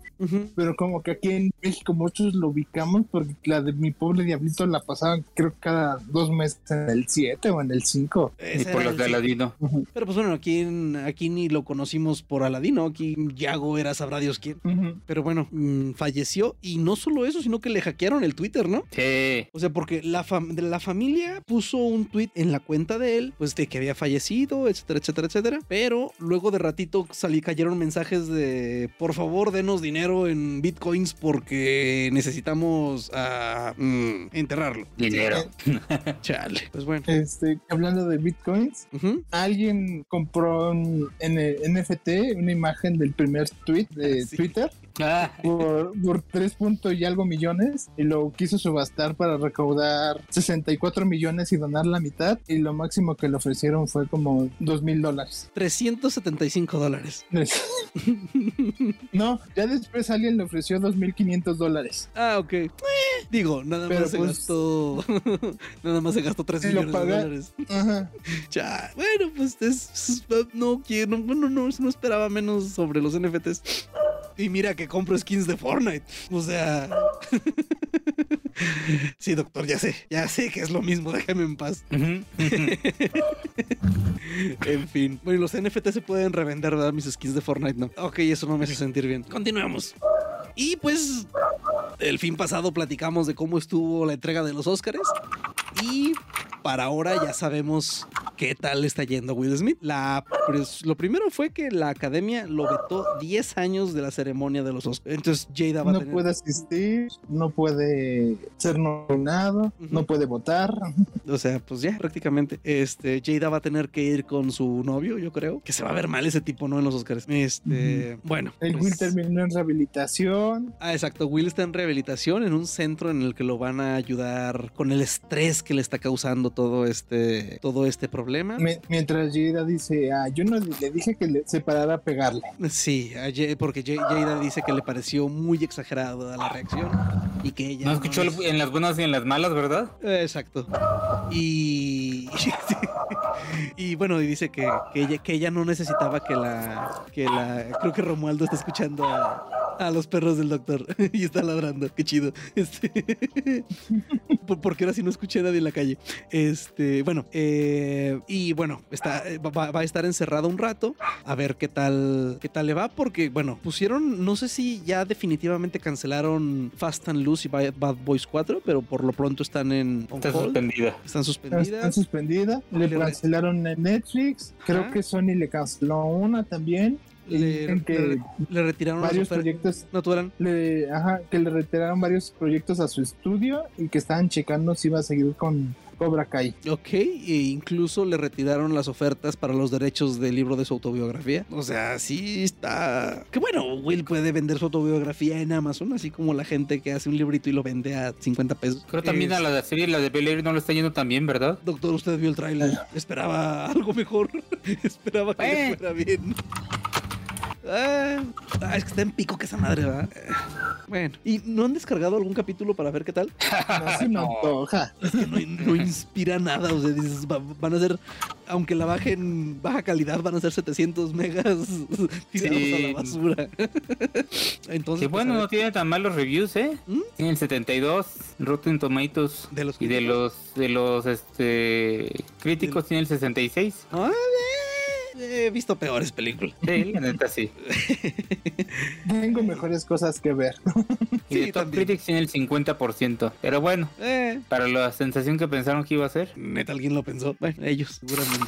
pero como que aquí en México muchos lo ubicamos porque la de mi pobre diablito la pasaban creo cada dos meses en el 7 o en el 5. Y por los de Aladino. Pero pues bueno, aquí, aquí ni lo conocimos por Aladino, aquí Yago era sabrá Dios quién. Pero bueno, mm, falleció y no solo eso, sino que le hackearon el Twitter, ¿no? Sí. O sea, porque la, la familia puso un tweet en la cuenta de él, pues de que había fallecido, etcétera, etcétera, etcétera. Pero luego de ratito salí, cayeron mensajes de por favor denos dinero en bitcoins porque necesitamos uh, enterrarlo. Dinero. Chale. Pues bueno. Este, hablando de bitcoins, alguien compró un NFT, una imagen del primer tweet de <laughs> Twitter Ah. Por, por 3 puntos y algo millones y lo quiso subastar para recaudar 64 millones y donar la mitad y lo máximo que le ofrecieron fue como 2 mil dólares. 375 dólares. <laughs> no, ya después alguien le ofreció 2.500 dólares. Ah, ok. Eh, digo, nada más se pues, gastó <laughs> nada más se gastó 3 millones de dólares. Ajá. Ya, bueno, pues es, no quiero, no, no, no, no esperaba menos sobre los NFTs. Y mira que compro skins de Fortnite. O sea. <laughs> sí, doctor, ya sé. Ya sé que es lo mismo. Déjame en paz. <laughs> en fin. Bueno, los NFT se pueden revender, ¿verdad? Mis skins de Fortnite, no. Ok, eso no me hace sentir bien. Continuemos. Y pues, el fin pasado platicamos de cómo estuvo la entrega de los Oscars. Y para ahora ya sabemos qué tal está yendo Will Smith. La, pues, lo primero fue que la academia lo vetó 10 años de la ceremonia de los Oscars. Entonces Jada va no a tener... puede asistir, no puede ser nominado, no puede votar. O sea, pues ya prácticamente. Este, Jada va a tener que ir con su novio, yo creo. Que se va a ver mal ese tipo, ¿no? En los Oscars. Este, bueno. El Will pues terminó en rehabilitación. Ah, exacto. Will está en rehabilitación en un centro en el que lo van a ayudar con el estrés que le está causando todo este, todo este problema. mientras Jada dice, ah, yo no le dije que le, se parara a pegarle. Sí, porque Jada dice que le pareció muy exagerada la reacción y que ella... No escuchó en las buenas y en las malas, ¿verdad? Exacto. Y... <laughs> y bueno, y dice que, ella, que ella no necesitaba que la, que la... Creo que Romualdo está escuchando a, a los perros del doctor <laughs> y está ladrando. Qué chido. <laughs> Este... <laughs> porque ahora sí no escuché a nadie en la calle. Este, bueno, eh, y bueno, está, va, a estar encerrado un rato a ver qué tal, qué tal le va, porque bueno, pusieron, no sé si ya definitivamente cancelaron Fast and Loose y Bad Boys 4, pero por lo pronto están en. Está suspendida. Están suspendidas. Están suspendidas. Le cancelaron en Netflix. Creo que Sony le canceló una también. Le, le, retiraron varios proyectos natural le, ajá, que le retiraron varios proyectos a su estudio y que estaban checando si iba a seguir con Cobra Kai. Ok, e incluso le retiraron las ofertas para los derechos del libro de su autobiografía. O sea, sí está. Que bueno, Will puede vender su autobiografía en Amazon, así como la gente que hace un librito y lo vende a 50 pesos. Creo también a la serie, la de Bel no lo está yendo tan bien, ¿verdad? Doctor, usted vio el tráiler. Esperaba algo mejor. <laughs> Esperaba que fuera bien. Ah, es que está en pico que esa madre, va. Bueno, ¿y no han descargado algún capítulo para ver qué tal? No se me antoja. Es que no, inspira nada. O sea, dices, van a ser, aunque la bajen baja calidad, van a ser 700 megas <laughs> tirados a la basura. <laughs> Entonces, que bueno, pues, no tiene tan malos reviews, ¿eh? ¿Mm? Tiene el 72 Rotten Tomatoes. ¿De los y de los, de los este, críticos tiene el 66. Ah, He visto peores películas. Sí, la neta sí. <laughs> Tengo mejores cosas que ver. <laughs> Y sí, Top Critics tiene el 50%. Pero bueno, eh. para la sensación que pensaron que iba a ser. Neta, alguien lo pensó. Bueno, ellos, seguramente.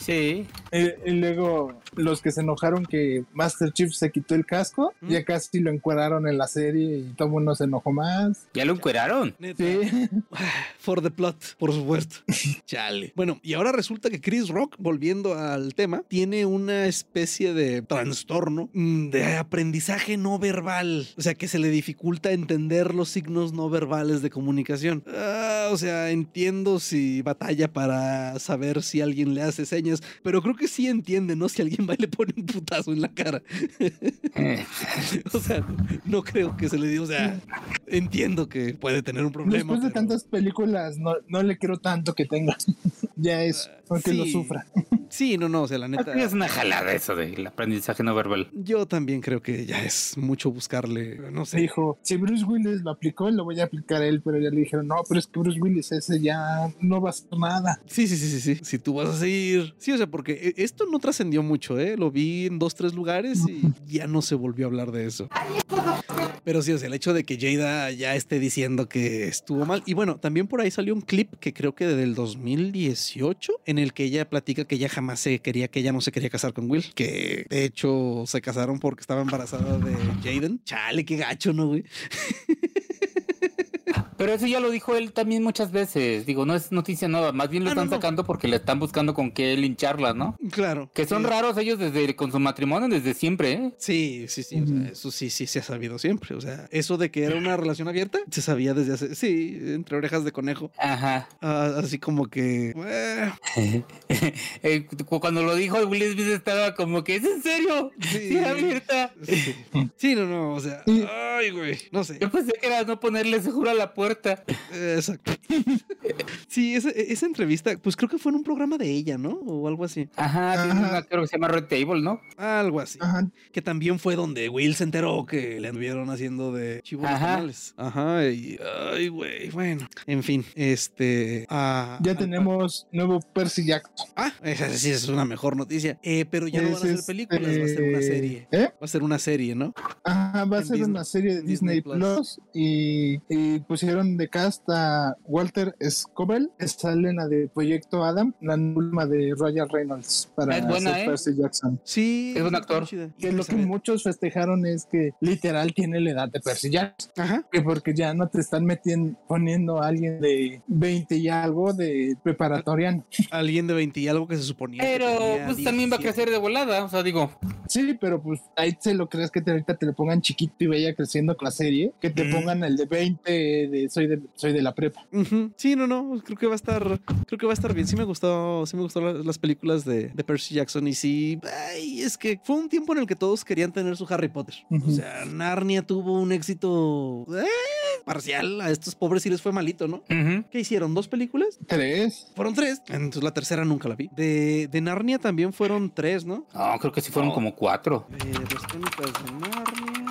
Sí. Y, luego los que se enojaron que Master Chief se quitó el casco, ya casi lo encueraron en la serie y todo el mundo se enojó más. ¿Ya lo encueraron? Sí. <sighs> For the plot, por supuesto. <laughs> Chale. Bueno, y ahora resulta que Chris Rock, volviendo al tema, tiene una especie de trastorno mm, de aprendizaje no verbal. O sea, que se le dificulta entender los signos no verbales de comunicación. Ah, o sea, entiendo si batalla para saber si alguien le hace señas pero creo que sí entiende, ¿no? Si alguien va y le pone un putazo en la cara. <laughs> O sea, no creo que se le diga, o sea, entiendo que puede tener un problema. Después de tantas películas, no, no le quiero tanto que tenga. <laughs> ya es, porque lo sufra. Sí, no, no, o sea, la neta. Es una jalada eso del aprendizaje no verbal. Yo también creo que ya es mucho buscarle, no sé. Dijo, si Bruce Willis lo aplicó, lo voy a aplicar él, pero ya le dijeron, no, pero es que Bruce Willis ese ya no va a hacer nada. Sí, sí, sí, sí, sí. Si tú vas a seguir. Sí, o sea, porque eh, esto no trascendió mucho, ¿eh? Lo vi en dos, tres lugares y ya no se volvió a hablar de eso. Pero sí, o sea, el hecho de que Jada ya esté diciendo que estuvo mal. Y bueno, también por ahí salió un clip que creo que del 2018, en el que ella platica que ella jamás se quería, que ella no se quería casar con Will. Que de hecho se casaron porque estaba embarazada de Jaden. Chale, qué gacho, ¿no, güey? <laughs> Pero eso ya lo dijo él también muchas veces. Digo, no es noticia nueva. Más bien lo ah, están sacando porque le están buscando con qué lincharla, ¿no? Claro. Que son raros ellos desde con su matrimonio desde siempre, ¿eh? Sí, sí, sí. eso sí, sí se ha sabido siempre. O sea, eso de que era una <laughs> relación abierta se sabía desde hace. Sí, entre orejas de conejo. Ajá. Ah, así como que. <laughs> Eh, cuando lo dijo, Will Smith estaba como que es en serio. Sí, abierta. Sí. no, no. O sea, ay, güey. No sé. Yo pensé que era no ponerle seguro a la puerta Exacto. <laughs> sí, esa, entrevista, pues creo que fue en un programa de ella, ¿no? O algo así. Ajá, tiene una creo que se llama Red Table, ¿no? Algo así. Ajá. Que también fue donde Will se enteró que le anduvieron haciendo de chivos Ajá. Ajá, y ay, güey, bueno. En fin, este. Ah, ya tenemos nuevo Percy Jackson. Ah, esa sí es una mejor noticia. Eh, pero ya no van a ser películas, va a ser una serie. ¿Eh? Va a ser una serie, ¿no? Ajá, va a ser una serie de Disney, Plus, y, y pusieron de cast a Walter Scobell, sale la de Proyecto Adam, la última de Royal Reynolds para es buena, ¿eh? Percy Jackson. Sí, es un actor. Que lo que muchos festejaron es que literal tiene la edad de Percy Jackson. Ajá. Que porque ya no te están metiendo, poniendo a alguien de 20 y algo de preparatoriano. <laughs> Alguien de 20 y algo que se suponía. Pero pues también va a crecer de volada, o sea, digo. Sí, pero pues ahí se lo crees que te, ahorita te le pongan chiquito y vaya creciendo con la serie, que te pongan el de 20 de soy de, soy de la prepa. Sí, no, no, creo que va a estar, creo que va a estar bien. Sí me gustó, sí me gustó las películas de, de, Percy Jackson y sí, ay, es que fue un tiempo en el que todos querían tener su Harry Potter. O sea, Narnia tuvo un éxito eh, parcial. A estos pobres sí les fue malito, ¿no? ¿Qué hicieron? ¿Dos películas? Tres. Fueron tres. Entonces la tercera nunca la vi. De, de Narnia también fueron tres, ¿no? No, creo que sí fueron como cuatro. Eh, las crónicas de Narnia.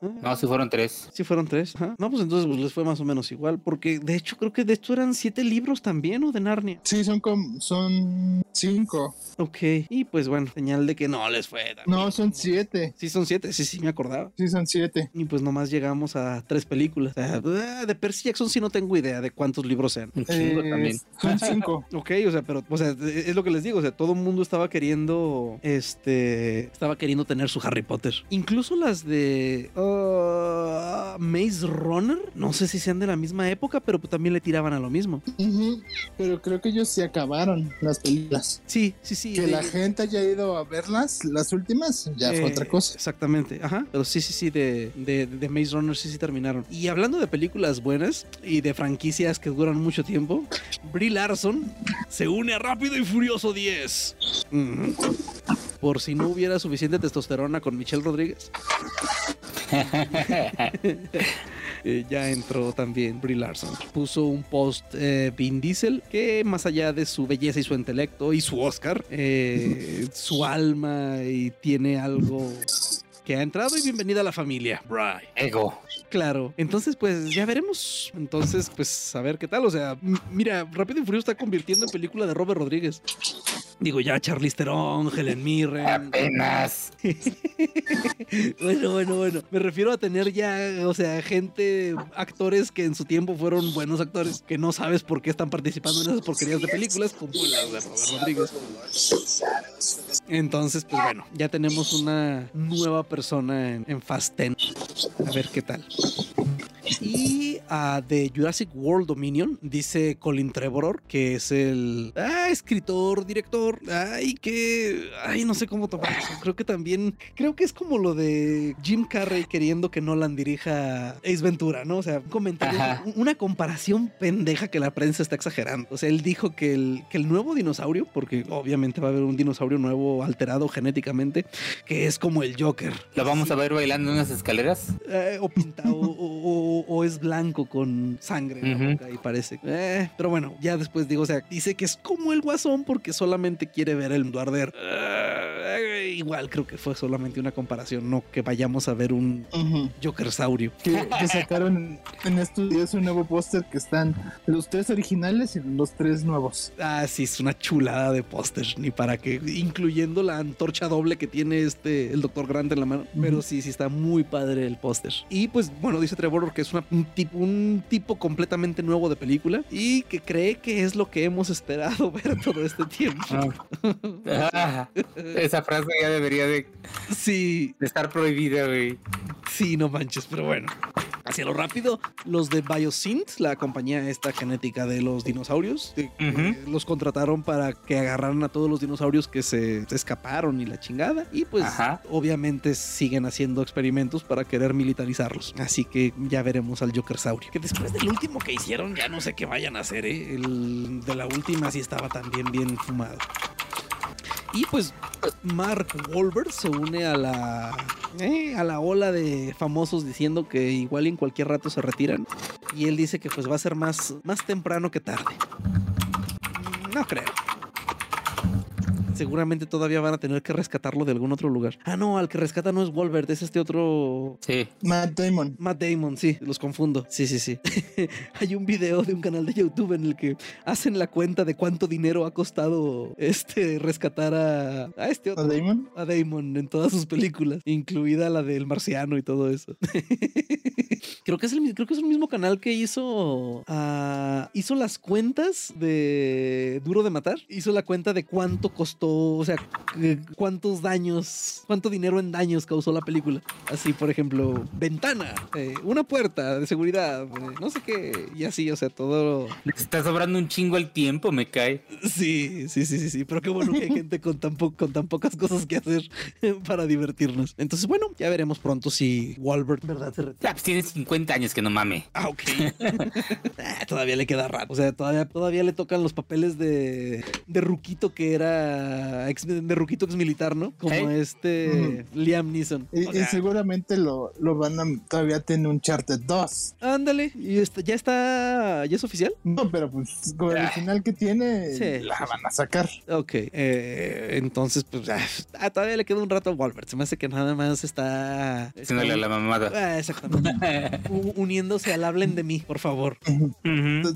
No, sí fueron tres. Sí fueron tres. No, pues entonces pues, les fue más o menos igual, porque de hecho creo que de hecho eran siete libros también, ¿o de Narnia? Sí, son como, son cinco. Ok, y pues bueno, señal de que no les fue. No, son siete. Sí, son siete, sí, sí, me acordaba. Sí, son siete. Y pues nomás llegamos a tres películas. Ah, de Percy Jackson sí no tengo idea de cuántos libros sean. Un chingo eh, también. Son <laughs> cinco. ok, o sea, pero, o sea, es lo que les digo, o sea, todo el mundo estaba queriendo, este, estaba queriendo tener su Harry Potter. Incluso las de... Uh, Maze Runner, no sé si sean de la misma época, pero también le tiraban a lo mismo. Pero creo que ellos se acabaron las películas. Sí, sí, sí. Que la gente haya ido a verlas, las últimas, ya fue otra cosa. Exactamente, ajá. Pero sí, sí, sí, de, de, Maze Runner sí, sí terminaron. Y hablando de películas buenas y de franquicias que duran mucho tiempo, Brie Larson se une a Rápido y Furioso 10 por si no hubiera suficiente testosterona con Michelle Rodríguez. <laughs> Eh, ya entró también Brie Larson. Puso un post eh, Vin Diesel que más allá de su belleza y su intelecto y su Oscar, eh, su alma y tiene algo que ha entrado y bienvenida a la familia. Right. Ego. Claro. Entonces, pues ya veremos. Entonces, pues a ver qué tal. O sea, mira, Rápido y Furioso está convirtiendo en película de Robert Rodríguez. Digo, ya Charlize Theron, Helen Mirren. Apenas. <laughs> bueno, bueno, bueno. Me refiero a tener ya, o sea, gente, actores que en su tiempo fueron buenos actores, que no sabes por qué están participando en esas porquerías de películas, como la de Robert Rodríguez. Entonces, pues bueno, ya tenemos una nueva persona en, en Fast 10. A ver qué tal. Y uh, de Jurassic World Dominion, dice Colin Trevoror, que es el ah, escritor, director, ay, que, ay, no sé cómo tomar eso. Creo que también, creo que es como lo de Jim Carrey queriendo que Nolan dirija Ace Ventura, ¿no? O sea, un comentario, una comparación pendeja que la prensa está exagerando. O sea, él dijo que el, que el nuevo dinosaurio, porque obviamente va a haber un dinosaurio nuevo alterado genéticamente, que es como el Joker. ¿Lo vamos a ver bailando en unas escaleras? Eh, o pintado, o, o, es blanco con sangre en la boca y parece. Eh, pero bueno, ya después digo, o sea, dice que es como el guasón porque solamente quiere ver el mundo arder. Eh, igual creo que fue solamente una comparación, no que vayamos a ver un Jokersaurio. Que, que sacaron en estos un nuevo póster que están los tres originales y los tres nuevos. Ah, sí, es una chulada de póster, ni para que, incluyendo la antorcha doble que tiene este, el Doctor Grant en la mano. Pero sí, sí está muy padre el póster. Y pues, bueno, dice Trevor que es un, tipo, un tipo completamente nuevo de película y que cree que es lo que hemos esperado <laughs> ver todo este tiempo. Ah. <laughs> esa frase ya debería de, sí. estar prohibida, güey. Sí, no manches, pero bueno. Hacia lo rápido, los de Biosynth, la compañía esta genética de los dinosaurios, los contrataron para que agarraran a todos los dinosaurios que se, escaparon y la chingada. Y pues obviamente siguen haciendo experimentos para querer militarizarlos. Así que ya veremos al Jokersaurio. Que después del último que hicieron, ya no sé qué vayan a hacer, ¿eh? El de la última sí estaba también bien fumado. Y pues Mark Wahlberg se une a la eh, a la ola de famosos diciendo que igual en cualquier rato se retiran. Y él dice que pues va a ser más, más temprano que tarde. No creo seguramente todavía van a tener que rescatarlo de algún otro lugar. Ah, no, al que rescata no es Wolverine, es este otro. Sí. Matt Damon. Matt Damon, sí, los confundo. Sí, sí, sí. <laughs> Hay un video de un canal de YouTube en el que hacen la cuenta de cuánto dinero ha costado este rescatar a, a este otro. ¿A Damon? A Damon en todas sus películas, incluida la del marciano y todo eso. <laughs> creo que es el creo que es el mismo canal que hizo uh, hizo las cuentas de Duro de matar. Hizo la cuenta de cuánto costó o sea, cuántos daños, cuánto dinero en daños causó la película. Así, por ejemplo, ventana, eh, una puerta de seguridad, eh, no sé qué, y así, o sea, todo. está sobrando un chingo el tiempo, me cae. Sí, sí, sí, sí, sí, pero qué bueno que hay gente con tan, con tan pocas cosas que hacer <laughs> para divertirnos. Entonces, bueno, ya veremos pronto si Walbert, ¿verdad? Se retira. pues tiene 50 años que no mame. Ah, ok. <laughs> Ah, todavía le queda rato. O sea, todavía, todavía le tocan los papeles de, de Ruquito que era ex, de Ruquito ex militar, ¿no? Como este Liam Neeson. Y, seguramente lo, lo, van a todavía tener un Charter 2. Ándale, y está, ya está, ya es oficial. No, pero pues con el final que tiene, la van a sacar. Ok, eh, entonces pues ah, todavía le queda un rato a Wolverine. Se me hace que nada más está. Haciéndole la mamada. Ah, exactamente. <laughs> uniéndose al hablen de mí, por favor.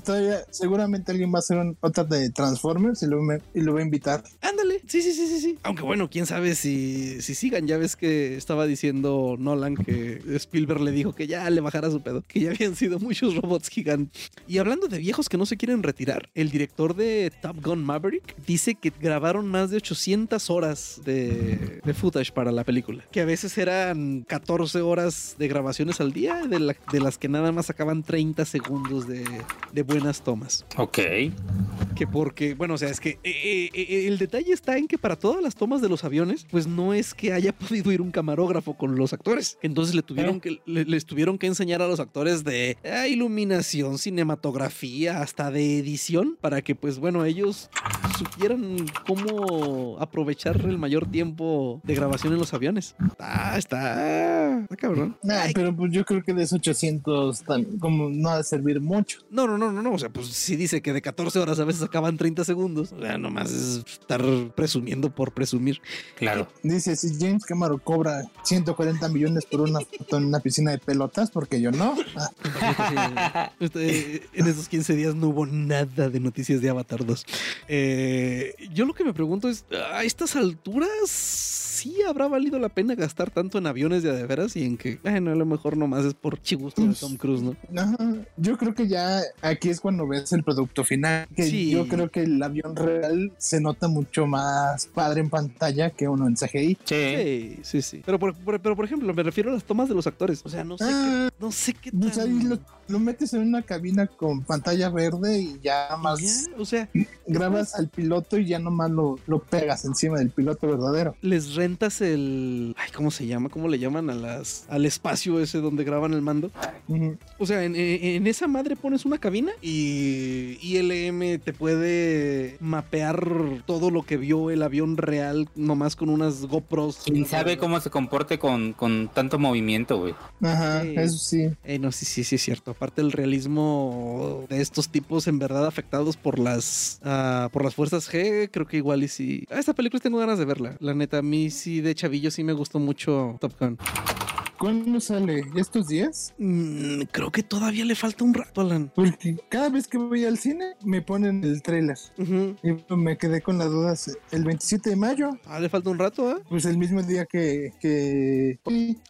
Todavía, seguramente alguien va a hacer un, otra de Transformers y lo, y lo va a invitar. Ándale Sí, sí, sí, sí, sí. Aunque bueno, quién sabe si, si sigan. Ya ves que estaba diciendo Nolan que Spielberg le dijo que ya le bajara su pedo, que ya habían sido muchos robots gigantes. Y hablando de viejos que no se quieren retirar, el director de Top Gun Maverick dice que grabaron más de 800 horas de, de footage para la película, que a veces eran 14 horas de grabaciones al día, de, de las que nada más sacaban 30 segundos de, de buenas tomas. Ok. Que porque, bueno, o sea, es que eh, eh, el detalle está en que para todas las tomas de los aviones, pues no es que haya <laughs> podido ir un camarógrafo con los actores. Entonces le tuvieron que, les tuvieron que enseñar a los actores de iluminación, cinematografía, hasta de edición, para que, pues bueno, ellos supieran cómo aprovechar el mayor tiempo de grabación en los aviones. Ah, está, está cabrón. pero pues yo creo que de esos 800 como no ha de servir mucho. No, no, no, no, no. O sea, pues si dice que de 14 horas a veces acaban 30 segundos. O sea, nomás es estar presumiendo por presumir. Claro. Dice, si James Cameron cobra 140 millones por una en una piscina de pelotas, porque yo no. Ah. Este, en esos 15 días no hubo nada de noticias de Avatar 2. Eh, yo lo que me pregunto es, a estas alturas sí habrá valido la pena gastar tanto en aviones de, de veras y en que, bueno, a lo mejor nomás es por chigusto de Tom Cruise, ¿no? yo creo que ya aquí es cuando ves el producto final. Que Yo creo que el avión real se nota mucho más padre en pantalla que uno en CGI. Sí, sí, sí. Pero por, pero por ejemplo, me refiero a las tomas de los actores. O sea, no sé qué, ah, no sé qué pues lo, lo, metes en una cabina con pantalla verde y ya más. o sea, grabas al piloto y ya nomás lo, lo pegas encima del piloto verdadero. Les rentas el. Ay, ¿cómo se llama? ¿Cómo le llaman a las al espacio ese donde graban el mando? O sea, en, en, esa madre pones una cabina y ILM te puede mapear todo lo que vio el avión real nomás con unas GoPros. ¿Quién sabe cómo se comporte con, con tanto movimiento, güey? Ajá, eso sí. Eh, no, sí, sí, sí, es cierto. Aparte el realismo de estos tipos en verdad afectados por las uh, por las fuerzas G, creo que igual y sí. A esta película tengo ganas de verla. La neta, a mí sí de chavillo sí me gustó mucho Top Gun. ¿Cuándo sale? ¿Estos días? Mm, creo que todavía le falta un rato, Alan. Porque cada vez que voy al cine me ponen el trailer. Y me quedé con las dudas. El 27 de mayo. Ah, le falta un rato, ¿eh? Pues el mismo día que. que...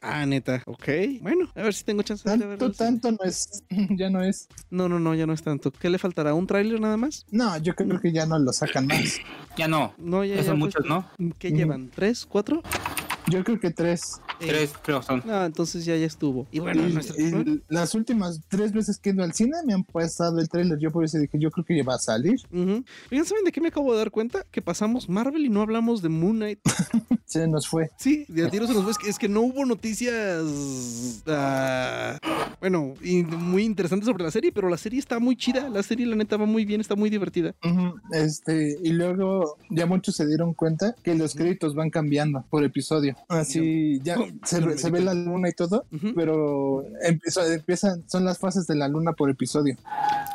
Ah, neta. Ok. Bueno, a ver si tengo chance de verlo. Tanto no es. <laughs> ya no es. No, no, no, ya no es tanto. ¿Qué le faltará? ¿Un tráiler nada más? No, yo creo que ya no lo sacan más. ya no. No, ya, son muchos, ¿no? ¿Qué llevan? ¿Tres? ¿Cuatro? Yo creo que tres. Tres, creo son. Ah, entonces ya ya estuvo. Y bueno, las últimas tres veces que ido al cine me han pasado el trailer. Yo por eso dije, yo creo que ya va a salir. ¿saben de qué me acabo de dar cuenta? Que pasamos Marvel y no hablamos de Moon Knight. <laughs> se nos fue. Sí, de a tiro se nos fue. Es que, no hubo noticias. Uh, bueno, muy interesantes sobre la serie, pero la serie está muy chida. La serie, la neta, va muy bien, está muy divertida. Este, y luego ya muchos se dieron cuenta que los créditos van cambiando por episodio. Así ya se, ve la luna y todo, pero empiezan, son las fases de la luna por episodio.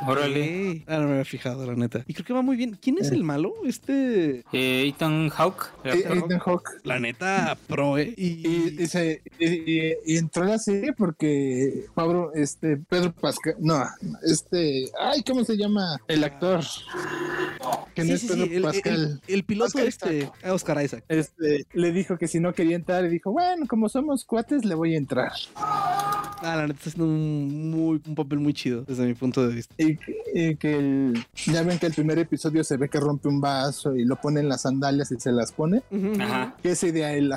Órale. Ah, no me había fijado, la neta. Y creo que va muy bien. ¿Quién es eh. el malo? Este. Eh, Ethan Hawke. Eh, Ethan Hawke. La neta, pro, ¿eh? Y, y, entró a la serie porque Pablo, este, Pedro Pascal, no, este, ay, ¿cómo se llama? El actor. Que no es Pedro Pascal. El, piloto este, Oscar Isaac. Este, le dijo que si no quería entrar y dijo, bueno, como somos cuates, le voy a entrar. Ah, la neta está haciendo un, muy, un papel muy chido desde mi punto de vista. Y, que el, ya ven que el primer episodio se ve que rompe un vaso y lo pone en las sandalias y se las pone. Que esa idea él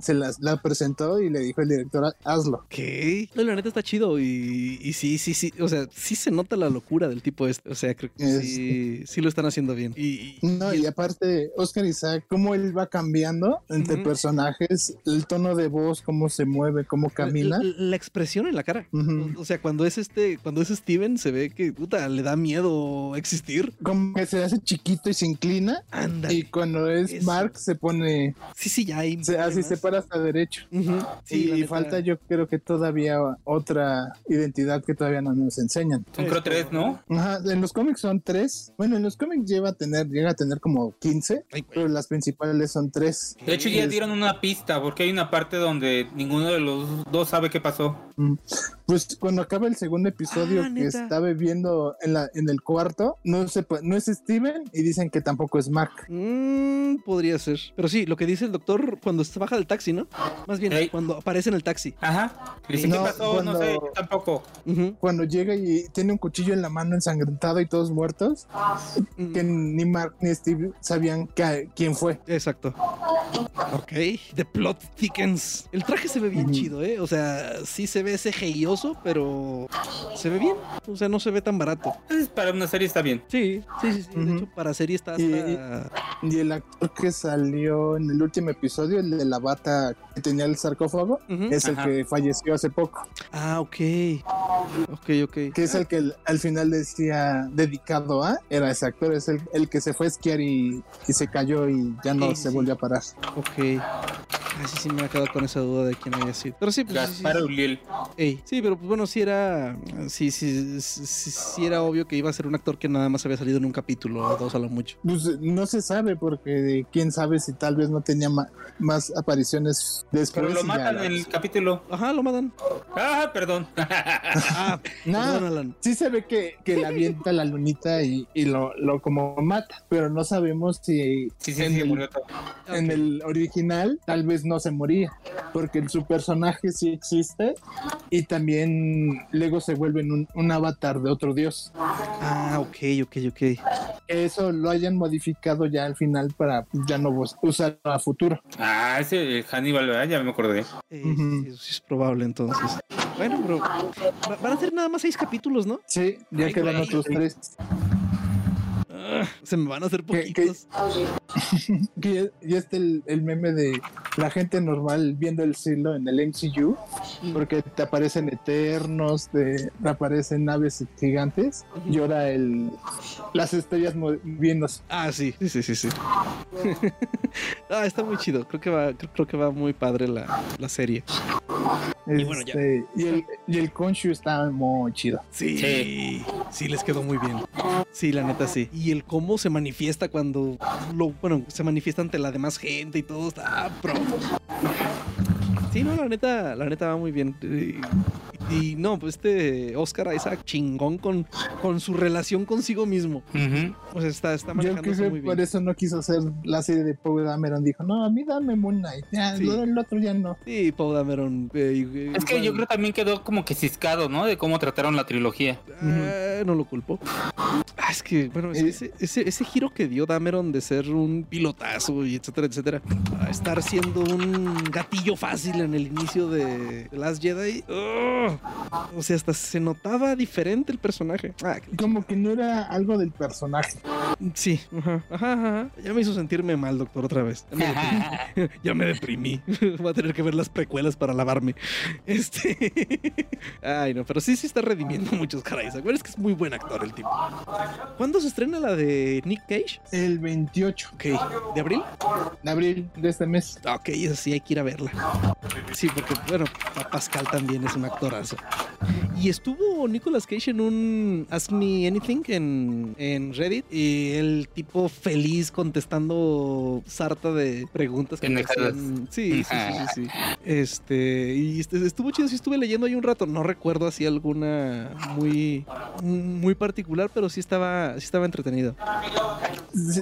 se las la presentó y le dijo el director, hazlo. ¿Qué? No, la neta está chido y, y, sí, sí, sí. O sea, sí se nota la locura del tipo este. O sea, creo que sí, sí, lo están haciendo bien. Y, no, y, aparte, Oscar Isaac, cómo él va cambiando entre personajes, el tono de voz, cómo se mueve, cómo camina. La, expresión en la cara. O sea, cuando es este, cuando es Steven, se ve que puta, le da miedo existir. Como que se hace chiquito y se inclina. Anda. Y cuando es Mark se pone. Sí, sí, ya hay. así se para hasta derecho. sí, y falta, yo creo que todavía otra identidad que todavía no nos enseñan. Son creo tres, ¿no? Ajá, en los cómics son tres. Bueno, en los cómics lleva a tener, llega a tener como 15, pero las principales son tres. De hecho, ya dieron una pista, porque hay una parte donde ninguno de los dos sabe qué pasó. Pues cuando acaba el segundo episodio ah, que está bebiendo en, la, en el cuarto, no, se, no es Steven y dicen que tampoco es Mark. Mm, podría ser. Pero sí, lo que dice el doctor cuando se baja del taxi, ¿no? Más bien, cuando aparece en el taxi. Ajá. Dice, ¿qué pasó? no sé, tampoco. Cuando llega y tiene un cuchillo en la mano ensangrentado y todos muertos, mm. que ni Mark ni Steve sabían quién fue. Exacto. Ok. The plot thickens. El traje se ve bien chido, ¿eh? O sea, sí se ve ese geioso costoso, pero se ve bien. O sea, no se ve tan barato. para una serie está bien. Sí, sí, sí. De hecho, para serie está hasta... y, el actor que salió en el último episodio, el de la bata que tenía el sarcófago, es el que falleció hace poco. Ah, ok. Ok, ok. Que es el que al final decía dedicado a, era ese actor, es el, el que se fue a esquiar y, y se cayó y ya no se volvió a parar. Ok. Así sí me ha quedado con esa duda de quién había sido. Pero sí, pues. Gaspar sí, sí, sí, pero pues bueno, sí era. Sí, sí, sí, era obvio que iba a ser un actor que nada más había salido en un capítulo o dos a lo mucho. Pues no se sabe, porque quién sabe si tal vez no tenía más apariciones después. Pero lo matan en el capítulo. Ajá, lo matan. Ah, perdón. <laughs> ah, no, Sí se ve que, que le avienta la lunita y, y lo, lo, como mata, pero no sabemos si. Sí, sí, en, el, en el original tal vez no se moría, porque su personaje sí existe y también luego se vuelve un, un avatar de otro dios. Ah, ok, ok, ok. Eso lo hayan modificado ya al final para ya no usar a futuro. Ah, ese Hannibal, ¿verdad? Ya me acordé. Eh, eso sí es probable entonces. Bueno, pero van a ser nada más seis capítulos, ¿no? Sí, ya quedan otros tres. <laughs> se me van a hacer poquitos. Que, ya está el, meme de la gente normal viendo el cielo en el MCU, porque te aparecen eternos, te, aparecen naves gigantes, y ahora el, las estrellas moviéndose. Ah, sí, sí, sí, sí. <laughs> ah, está muy chido. Creo que va, creo, que va muy padre la, la serie. y bueno, ya. Este, y el, y el Konshu está muy chido. Sí, sí, sí, les quedó muy bien. Sí, la neta sí. Y el cómo se manifiesta cuando lo, bueno, se manifiesta ante la demás gente y todo está pro. Sí, no, la neta, la neta va muy bien. Y no, pues este Oscar Isaac chingón con, con su relación consigo mismo. O sea, está, está manejando Yo muy bien. por eso no quiso hacer la serie de Poe Dameron. Dijo, no, a mí dame Moon Knight. Ya, el otro ya no. Sí, Poe Dameron. Eh, es que yo creo también quedó como que ciscado, ¿no? De cómo trataron la trilogía. Eh, no lo culpo. Ah, es que, bueno, eh. ese, ese, ese, giro que dio Dameron de ser un pilotazo y etcétera, etcétera, a estar siendo un gatillo fácil en el inicio de Last Jedi. O sea, hasta se notaba diferente el personaje. Ah, Como que no era algo del personaje. Sí, ajá, ajá, Ya me hizo sentirme mal, doctor, otra vez. Ya me deprimí. <laughs> <laughs> Voy a tener que ver las precuelas para lavarme. Este. <laughs> Ay, no, pero sí, sí está redimiendo muchos caras. Es que es muy buen actor el tipo. ¿Cuándo se estrena la de Nick Cage? El 28. Ok. ¿De abril? De abril de este mes. Ok, eso sí, hay que ir a verla. Sí, porque, bueno, Pascal también es un actorazo. Y estuvo Nicolas Cage en un Ask Me Anything en, en Reddit y el tipo feliz contestando sarta de preguntas que me hacían. Sí, sí, sí, sí, <laughs> Este, y este, estuvo chido, sí estuve leyendo ahí un rato, no recuerdo así alguna muy muy particular, pero sí estaba sí estaba entretenido.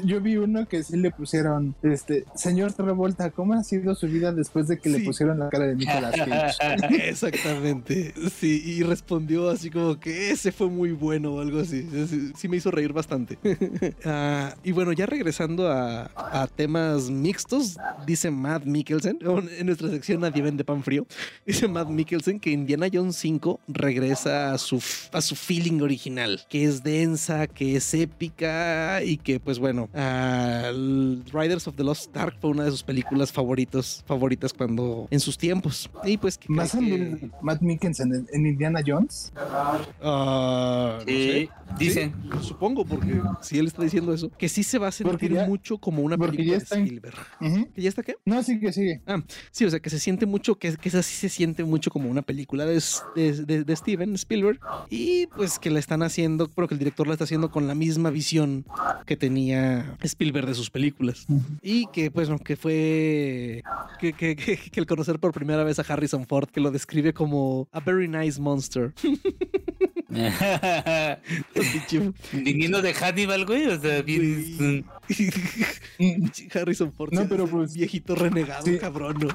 Yo vi uno que sí le pusieron este, señor Travolta, ¿cómo ha sido su vida después de que le pusieron la cara de Nicolas Cage? <laughs> Exactamente. Sí, y respondió así como que ese fue muy bueno o algo así. Sí, me hizo reír bastante. <laughs> Ah, y bueno, ya regresando a, temas mixtos, dice Matt Mikkelsen, <laughs> en nuestra sección Nadie vende pan frío, dice Matt Mikkelsen que Indiana Jones 5 regresa a su, a su feeling original, que es densa, que es épica y que pues bueno, Riders of the Lost Ark fue una de sus películas favoritos, favoritas cuando en sus tiempos. Y pues que, más que, Matt Mikkelsen en, Indiana Jones? Uh, sí, dicen. supongo, porque si él está diciendo eso, que sí se va a sentir mucho como una película de Spielberg. ¿Que ya está qué? No, sí que sigue. Ah, sí, o sea, que se siente mucho, que, que esa sí se siente mucho como una película de, de, de, Steven Spielberg. Y pues que la están haciendo, pero que el director la está haciendo con la misma visión que tenía Spielberg de sus películas. Y que, pues, no, que fue que, que, que, el conocer por primera vez a Harrison Ford, que lo describe como a very nice monster. <laughs> <laughs> Viniendo de Hannibal, güey, o sea, bien... Harrison Ford. No, pero pues. Viejito renegado, cabrón, ¿no?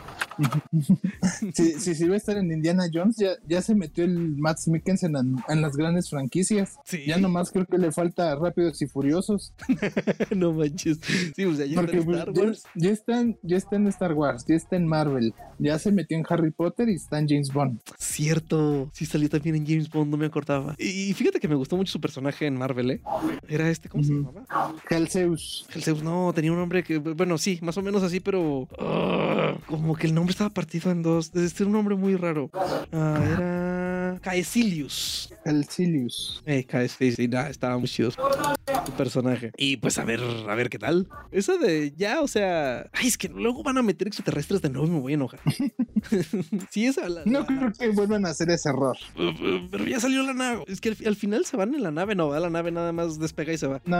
si, si, si va a estar en Indiana Jones, ya, ya se metió el Matt Mikkelsen en, en, las grandes franquicias. Ya nomás creo que le falta Rápidos y Furiosos. <laughs> no manches. Sí, o sea, ya Porque, está en Star Wars. Ya, ya, está en, ya está en Star Wars, ya está en Marvel, ya se metió en Harry Potter y está en James Bond. Cierto. Sí, salió también en James Bond, no me acordaba. Y fíjate que me gustó mucho su personaje en Marvel, ¿eh? Era este, ¿cómo uh -huh. se llamaba? Helseus. Helseus, no, tenía un nombre que, bueno, sí, más o menos así, pero uh, como que el nombre estaba partido en dos. Este era un nombre muy raro. Uh, era Caecilius. Caecilius. Eh, Caecilius, sí, nada, estaba muy chido su personaje. Y pues a ver, a ver qué tal. Eso de ya, o sea, ay, es que luego van a meter extraterrestres de nuevo y me voy a enojar. <laughs> sí, esa. La, no la... creo que vuelvan a hacer ese error. Pero ya salió la nave. Es que al, al final se van en la nave, no, va la nave nada más despega y se va. No,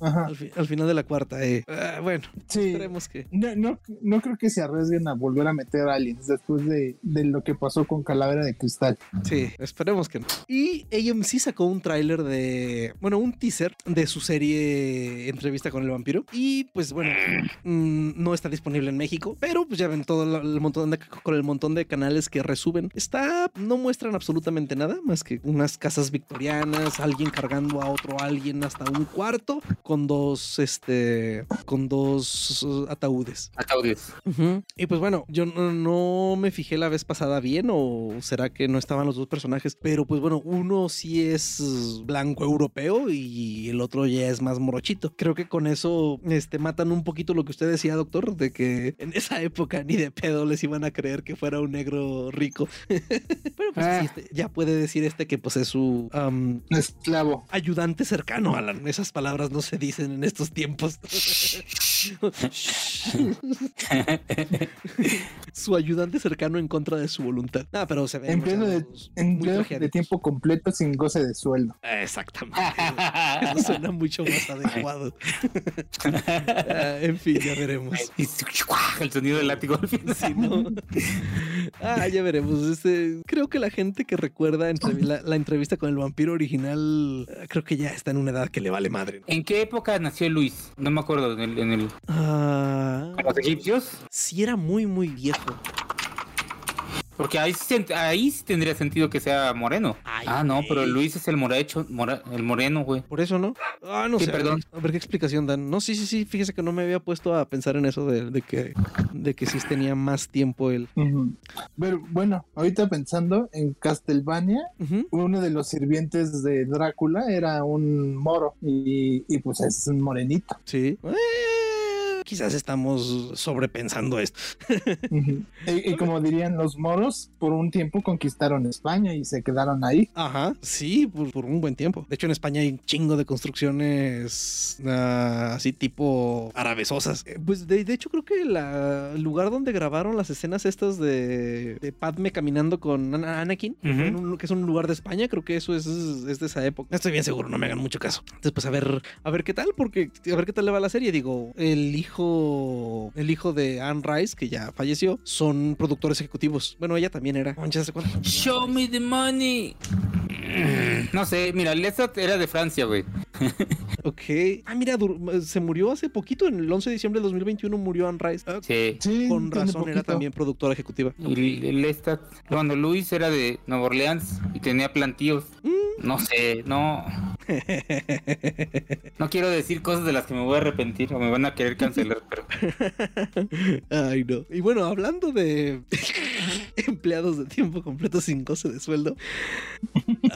ajá. Al, fi al final de la cuarta, eh. Uh, bueno, sí. esperemos que. No, no, no, creo que se arriesguen a volver a meter aliens después de, de lo que pasó con Calavera de Cristal. Sí, esperemos que no. Y AMC sacó un tráiler de. Bueno, un teaser de su serie Entrevista con el vampiro. Y pues bueno, mmm, no está disponible en México, pero pues ya ven todo el montón de, con el montón de canales que resuben. Está, no muestran absolutamente nada más que unas casas victorianas, alguien cargando a otro alguien hasta un cuarto con dos, este, con dos ataúdes. Ataúdes. Uh -huh. Y pues bueno, yo no, no me fijé la vez pasada bien o será que no estaban los dos personajes, pero pues bueno, uno sí es blanco europeo y el otro ya es más morochito. Creo que con eso este, matan un poquito lo que usted decía, doctor, de que en esa época ni de pedo les iban a creer que fuera un negro rico. <laughs> Pero pues ah. sí, este, ya puede decir este que pues es su um, esclavo. Ayudante cercano, Alan. Esas palabras no se dicen en estos tiempos. <laughs> su ayudante cercano en contra de su voluntad. Ah, pero se ve empleo de, empleo de tiempo completo sin goce de sueldo. Exactamente. Eso suena mucho más <laughs> adecuado. ah, en fin, ya veremos. <laughs> El sonido del látigo al. Sí, ¿no? Ah, ya veremos. Este, creo que la gente que recuerda entre, la, la, entrevista con el vampiro original, creo que ya está en una edad que le vale madre. ¿no? ¿En qué época nació Luis? No me acuerdo. En el. En el... Ah, ¿Los egipcios? Sí, era muy, muy viejo. Porque ahí, ahí sí tendría sentido que sea moreno. Ay, ah, no, pero Luis es el morecho, mora, el moreno, güey. Por eso, ¿no? Ah, no sí, sé. Perdón. A ver qué explicación dan. No, sí, sí, sí. Fíjese que no me había puesto a pensar en eso de, de que, de que sí tenía más tiempo él. Uh -huh. Pero bueno, ahorita pensando en Castlevania, uh -huh. uno de los sirvientes de Drácula era un moro y, y pues es un morenito. Sí. Eh quizás estamos sobrepensando esto. <laughs> y, y, como dirían los moros, por un tiempo conquistaron España y se quedaron ahí. Ajá, sí, por, por un buen tiempo. De hecho, en España hay un chingo de construcciones uh, así tipo arabesosas. Eh, pues de, de, hecho creo que la, el lugar donde grabaron las escenas estas de, de Padme caminando con Anakin, uh -huh. un, que es un lugar de España, creo que eso es, es, de esa época. Estoy bien seguro, no me hagan mucho caso. Entonces, pues a ver, a ver qué tal, porque a ver qué tal le va la serie. Digo, el hijo hijo, el hijo de Anne Rice, que ya falleció, son productores ejecutivos. Bueno, ella también era. Show me the money. <clears throat> No sé, mira, Lestat era de Francia, güey. <laughs> ok. Ah, mira, se murió hace poquito, en el 11 de diciembre de 2021 murió Anne Rice. Ah, sí. sí. Con razón era también productora ejecutiva. Y okay. Lestat, cuando Luis era de Nueva Orleans y tenía plantíos. Mm. No sé, no. No quiero decir cosas de las que me voy a arrepentir o me van a querer cancelar, pero. <laughs> Ay, no. Y bueno, hablando de <laughs> empleados de tiempo completo sin goce de sueldo, uh,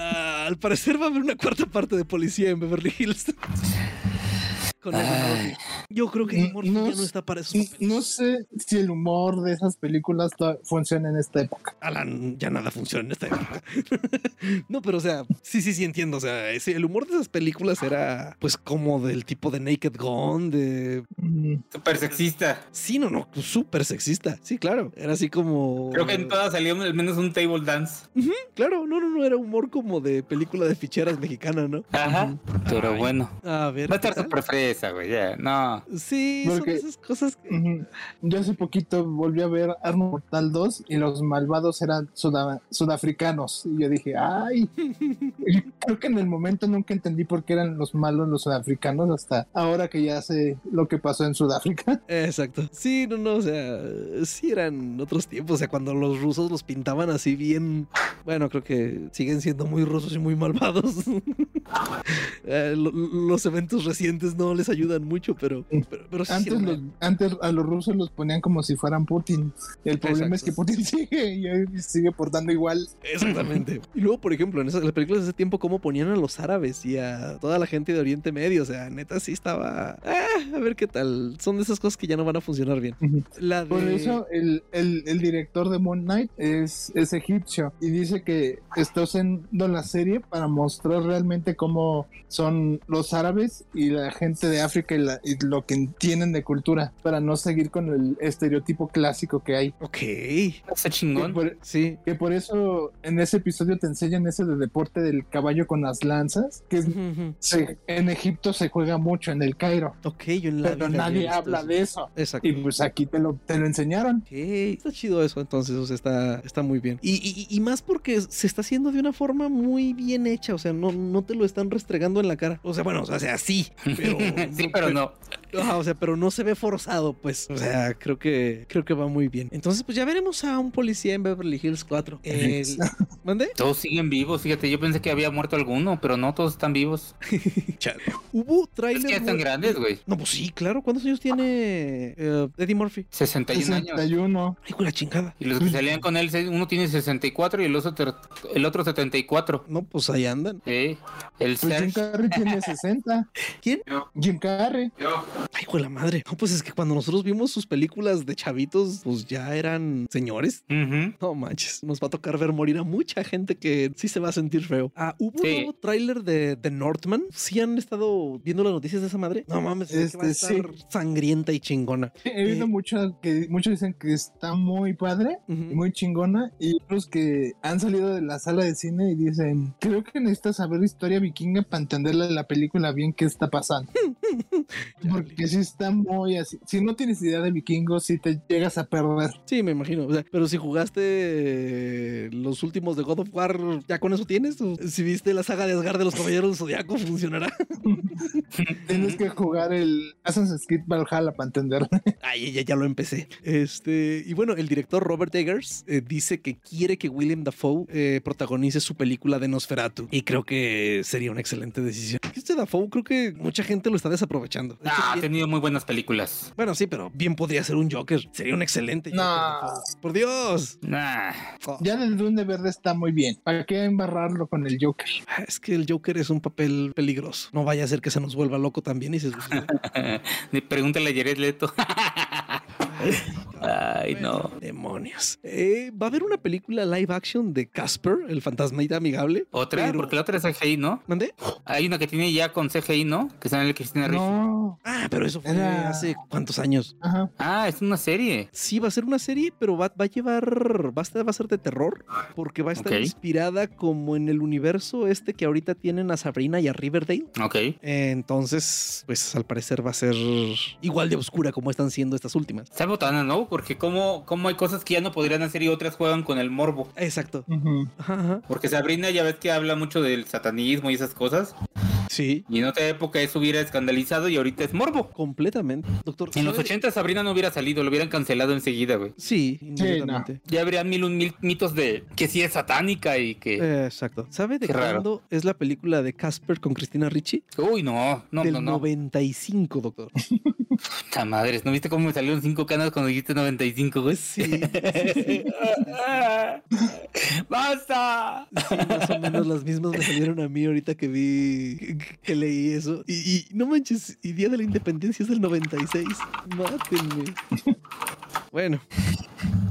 al parecer va a haber una cuarta parte de policía en Beverly Hills. Con el Yo creo que el humor no, ya no está para eso. No sé si el humor de esas películas funciona en esta época. Alan, ya nada funciona en esta época. <laughs> no, pero o sea, sí, sí, sí entiendo. O sea, ese, el humor de esas películas era pues como del tipo de Naked Gun, de... Súper sexista. Sí, no, no, súper sexista. Sí, claro. Era así como... Creo que en todas salió al menos un table dance. Uh -huh, claro, no, no, no, era humor como de película de ficheras mexicana, ¿no? Ajá. Uh -huh. Pero Ay. bueno. A ver. Va a estar súper fresco cabeza, güey. Ya, no. Sí, son esas cosas que... Yo hace poquito volví a ver Arma Mortal 2 y los malvados eran sudafricanos. Y yo dije, ay. <laughs> creo que en el momento nunca entendí por qué eran los malos los sudafricanos hasta ahora que ya sé lo que pasó en Sudáfrica. <laughs> Exacto. Sí, no, no, o sea, sí eran otros tiempos. O sea, cuando los rusos los pintaban así bien. Bueno, creo que siguen siendo muy rusos y muy malvados. <laughs> Eh, los eventos recientes no les ayudan mucho, pero, pero, antes, antes a los rusos los ponían como si fueran Putin. El problema es que Putin <laughs> sigue y sigue portando igual. Exactamente. <clears throat> y luego, por ejemplo, en esas las películas de ese tiempo, cómo ponían a los árabes y a toda la gente de Oriente Medio. O sea, neta, sí estaba. Ah, a ver qué tal. Son de esas cosas que ya no van a funcionar bien. Por eso, el, el, director de Moon Knight es, es egipcio y dice que está haciendo la serie para mostrar realmente cómo son los árabes y la gente de África y, lo que entienden de cultura, para no seguir con el estereotipo clásico que hay. Ok. Está chingón. sí. Que por eso en ese episodio te enseñan ese de deporte del caballo con las lanzas, que en Egipto se juega mucho, en el Cairo. Ok, yo en la Pero nadie habla de eso. Exacto. Y pues aquí te lo, te lo enseñaron. Ok, está chido eso, entonces, o sea, está, está muy bien. Y, y, más porque se está haciendo de una forma muy bien hecha, o sea, no, no te lo están restregando en la cara. O sea, bueno, o sea, <laughs> sí, pero... sí, pero no. o sea, pero no se ve forzado, pues. O sea, creo que creo que va muy bien. Entonces, pues ya veremos a un policía en Beverly Hills 4. El... <laughs> ¿Mande? Todos siguen vivos, fíjate, yo pensé que había muerto alguno, pero no, todos están vivos. <laughs> Hubo trailers. Es que están grandes, güey. No, pues sí, claro. ¿Cuántos años tiene eh, Eddie Murphy? 61, 61 Ay, con la chingada. Y los que salían con él, uno tiene 64 y el otro, el otro 74. No, pues ahí andan. Sí. El pues Jim Carrey tiene <laughs> 60. ¿Quién? Jim Carrey. Yo. Ay, güey, la madre. No, pues es que cuando nosotros vimos sus películas de chavitos, pues ya eran señores. No manches, nos va a tocar ver morir a mucha gente que sí se va a sentir feo. Ah, hubo un nuevo tráiler de, The Northman. ¿Sí han estado viendo las noticias de esa madre? No mames, es que va a este, estar sangrienta y chingona. he visto eh, mucho que muchos dicen que está muy padre y muy chingona. Y otros que han salido de la sala de cine y dicen, creo que necesitas saber historia vikinga para entenderle la película bien qué está pasando. <laughs> Porque si está muy así. Si no tienes idea de vikingos, si te llegas a perder. Sí, me imagino. pero si jugaste los últimos de God of War, ¿ya con eso tienes? si viste la saga de Asgard de los Caballeros del Zodiaco, funcionará. <laughs> tienes que jugar el Assassin's Creed Valhalla para entenderlo. Ay, ya, ya lo empecé. Este, y bueno, el director Robert Eggers eh, dice que quiere que William Dafoe eh, protagonice su película de Nosferatu. Y creo que sería una excelente decisión. Este Dafoe creo que mucha gente lo está desaprovechando. Ah, ha tenido muy buenas películas. Bueno, sí, pero bien podría ser un Joker. Sería un excelente Joker. Por Dios. Nah. Oh. Ya el Duende Verde está muy bien. ¿Para qué embarrarlo con el Joker? Ah, es que el Joker es un papel peligroso. No vaya a ser que se nos vuelva loco también y se <laughs> Pregúntale a Jared Leto. <laughs> Ay, no. Demonios. Eh, va a haber una película live action de Casper, el fantasmita amigable. Otra, porque la otra es CGI, ¿no? ¿Mandé? Hay una que tiene ya con CGI, ¿no? Que está en el Cristina Ricci. No. Ah, pero eso fue hace cuántos años. Ajá. Ah, es una serie. Sí, va a ser una serie, pero va, a llevar. Va a, va a ser de terror, porque va a estar inspirada como en el universo este que ahorita tienen a Sabrina y a Riverdale. Ok. entonces, pues al parecer va a ser igual de oscura como están siendo estas últimas. Está botana, ¿no? Porque como, como hay cosas que ya no podrían hacer y otras juegan con el morbo. Exacto. Porque Sabrina ya ves que habla mucho del satanismo y esas cosas. Sí. Y en otra época eso hubiera escandalizado y ahorita es morbo. Completamente. Doctor. En los 80 Sabrina no hubiera salido, lo hubieran cancelado enseguida, güey. Sí, Ya habría mil un mil mitos de que sí es satánica y que. exacto. ¿Sabe de cuándo es la película de Casper con Cristina Ricci? Uy, no, no, Del no, no. 95, doctor. <laughs> Ta madres, ¿no viste cómo me salieron cinco canas cuando dijiste 95, güey? Sí. <laughs> ¡Basta! Sí, más o menos las mismas me salieron a mí ahorita que vi que leí eso. Y, no manches, y Día de la Independencia es del 96. Mátenme. Bueno,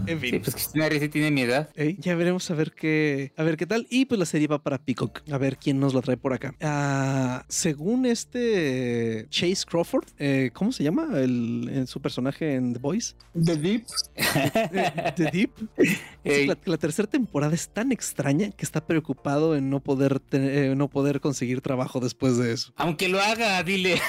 En fin. Sí, pues Cristina Ricci tiene mi edad. ya veremos a ver qué, a ver qué tal. Y pues la serie va para Peacock. A ver quién nos la trae por acá. Ah, según este Chase Crawford, eh, ¿cómo se llama el, su personaje en The Boys? The Deep. The Deep. <laughs> La, tercera temporada es tan extraña que está preocupado en no poder eh, no poder conseguir trabajo después de eso. Aunque lo haga, dile.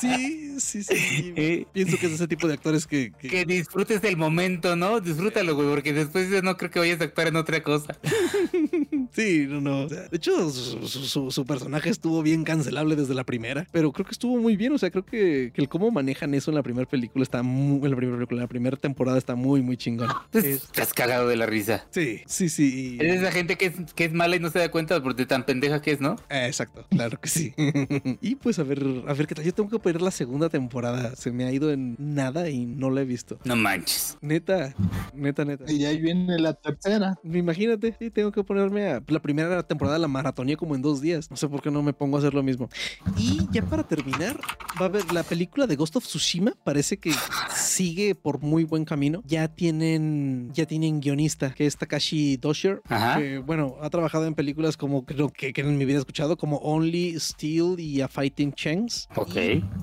sí, sí, sí. Eh, <laughs> Pienso que es ese tipo de actores que, que, disfrutes del momento, ¿no? Disfrútalo, güey, porque después no creo que vayas a actuar en otra cosa. <laughs> sí, no, no. de hecho, su, personaje estuvo bien cancelable desde la primera, pero creo que estuvo muy bien. O sea, creo que, el cómo manejan eso en la primera película está muy, en la primera película, en la primera temporada está muy, muy chingón. <gasps> Estás cagado de la risa. Sí, sí, sí. Es esa gente que es, que es mala y no se da cuenta porque tan pendeja que es, ¿no? exacto, claro que sí. <laughs> y pues a ver, a ver qué tal. Yo tengo que ver la segunda temporada. Se me ha ido en nada y no la he visto. No manches. Neta, neta, neta. Y ahí viene la tercera. Imagínate, sí, tengo que ponerme a. La primera temporada la maratoné como en dos días. No sé por qué no me pongo a hacer lo mismo. Y ya para terminar, va a haber la película de Ghost of Tsushima. Parece que sigue por muy buen camino. Ya tienen, ya tienen guionista, que es Takashi Dosher. Que, bueno, ha trabajado en películas como creo que, que en mi vida he escuchado, como Only, Steel y A Fighting Chance. Ok.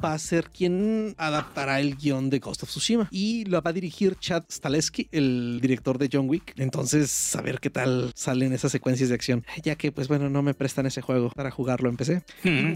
va a ser quien adaptará el guion de Ghost of Tsushima. Y lo va a dirigir Chad Staleski, el director de John Wick. Entonces, a ver qué tal salen esas secuencias de acción. Ya que, pues bueno, no me prestan ese juego para jugarlo en PC.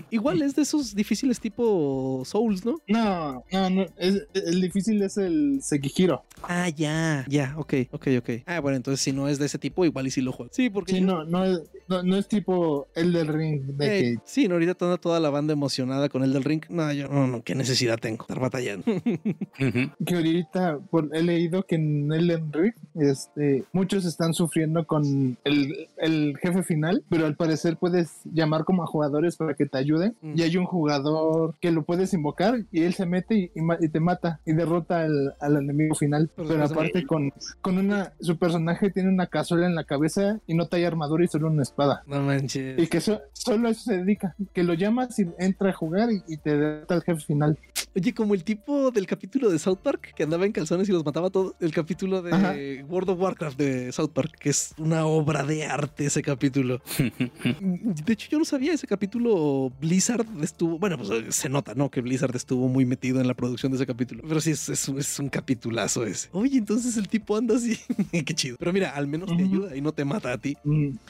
Igual es de esos difíciles tipo Souls, ¿no? No, no, no. el difícil es el Sekihiro. Ah, ya, ya, ok, ok, ok. Ah, bueno, entonces si no es de ese tipo, igual y si lo juego. Sí, porque. Sí, no, no es, no, es tipo el del ring. De eh, Sí, no, ahorita toda, toda la banda emocionada con el del ring. No, yo no, no, qué necesidad tengo estar batallando. <laughs> que ahorita he leído que en el del ring, este, muchos están sufriendo con el, el, jefe final, pero al parecer puedes llamar como a jugadores para que te ayuden. Mm. Y hay un jugador que lo puedes invocar y él se mete y, y, te mata y derrota al, al enemigo final. Pero, aparte con, con una, su personaje tiene una cazuela en la cabeza y no trae armadura y solo una espada. No manches. Y que solo a eso se dedica, que lo llamas y entra a jugar y, te da el jefe final. Oye, como el tipo del capítulo de South Park que andaba en calzones y los mataba todos, el capítulo de World of Warcraft de South Park, que es una obra de arte ese capítulo. <laughs> de hecho, yo no sabía ese capítulo. Blizzard estuvo, bueno, pues se nota, ¿no? Que Blizzard estuvo muy metido en la producción de ese capítulo. Pero sí, es, es, es un capitulazo ese. Oye, entonces el tipo anda así. <laughs> Qué chido. Pero mira, al menos te ayuda y no te mata a ti.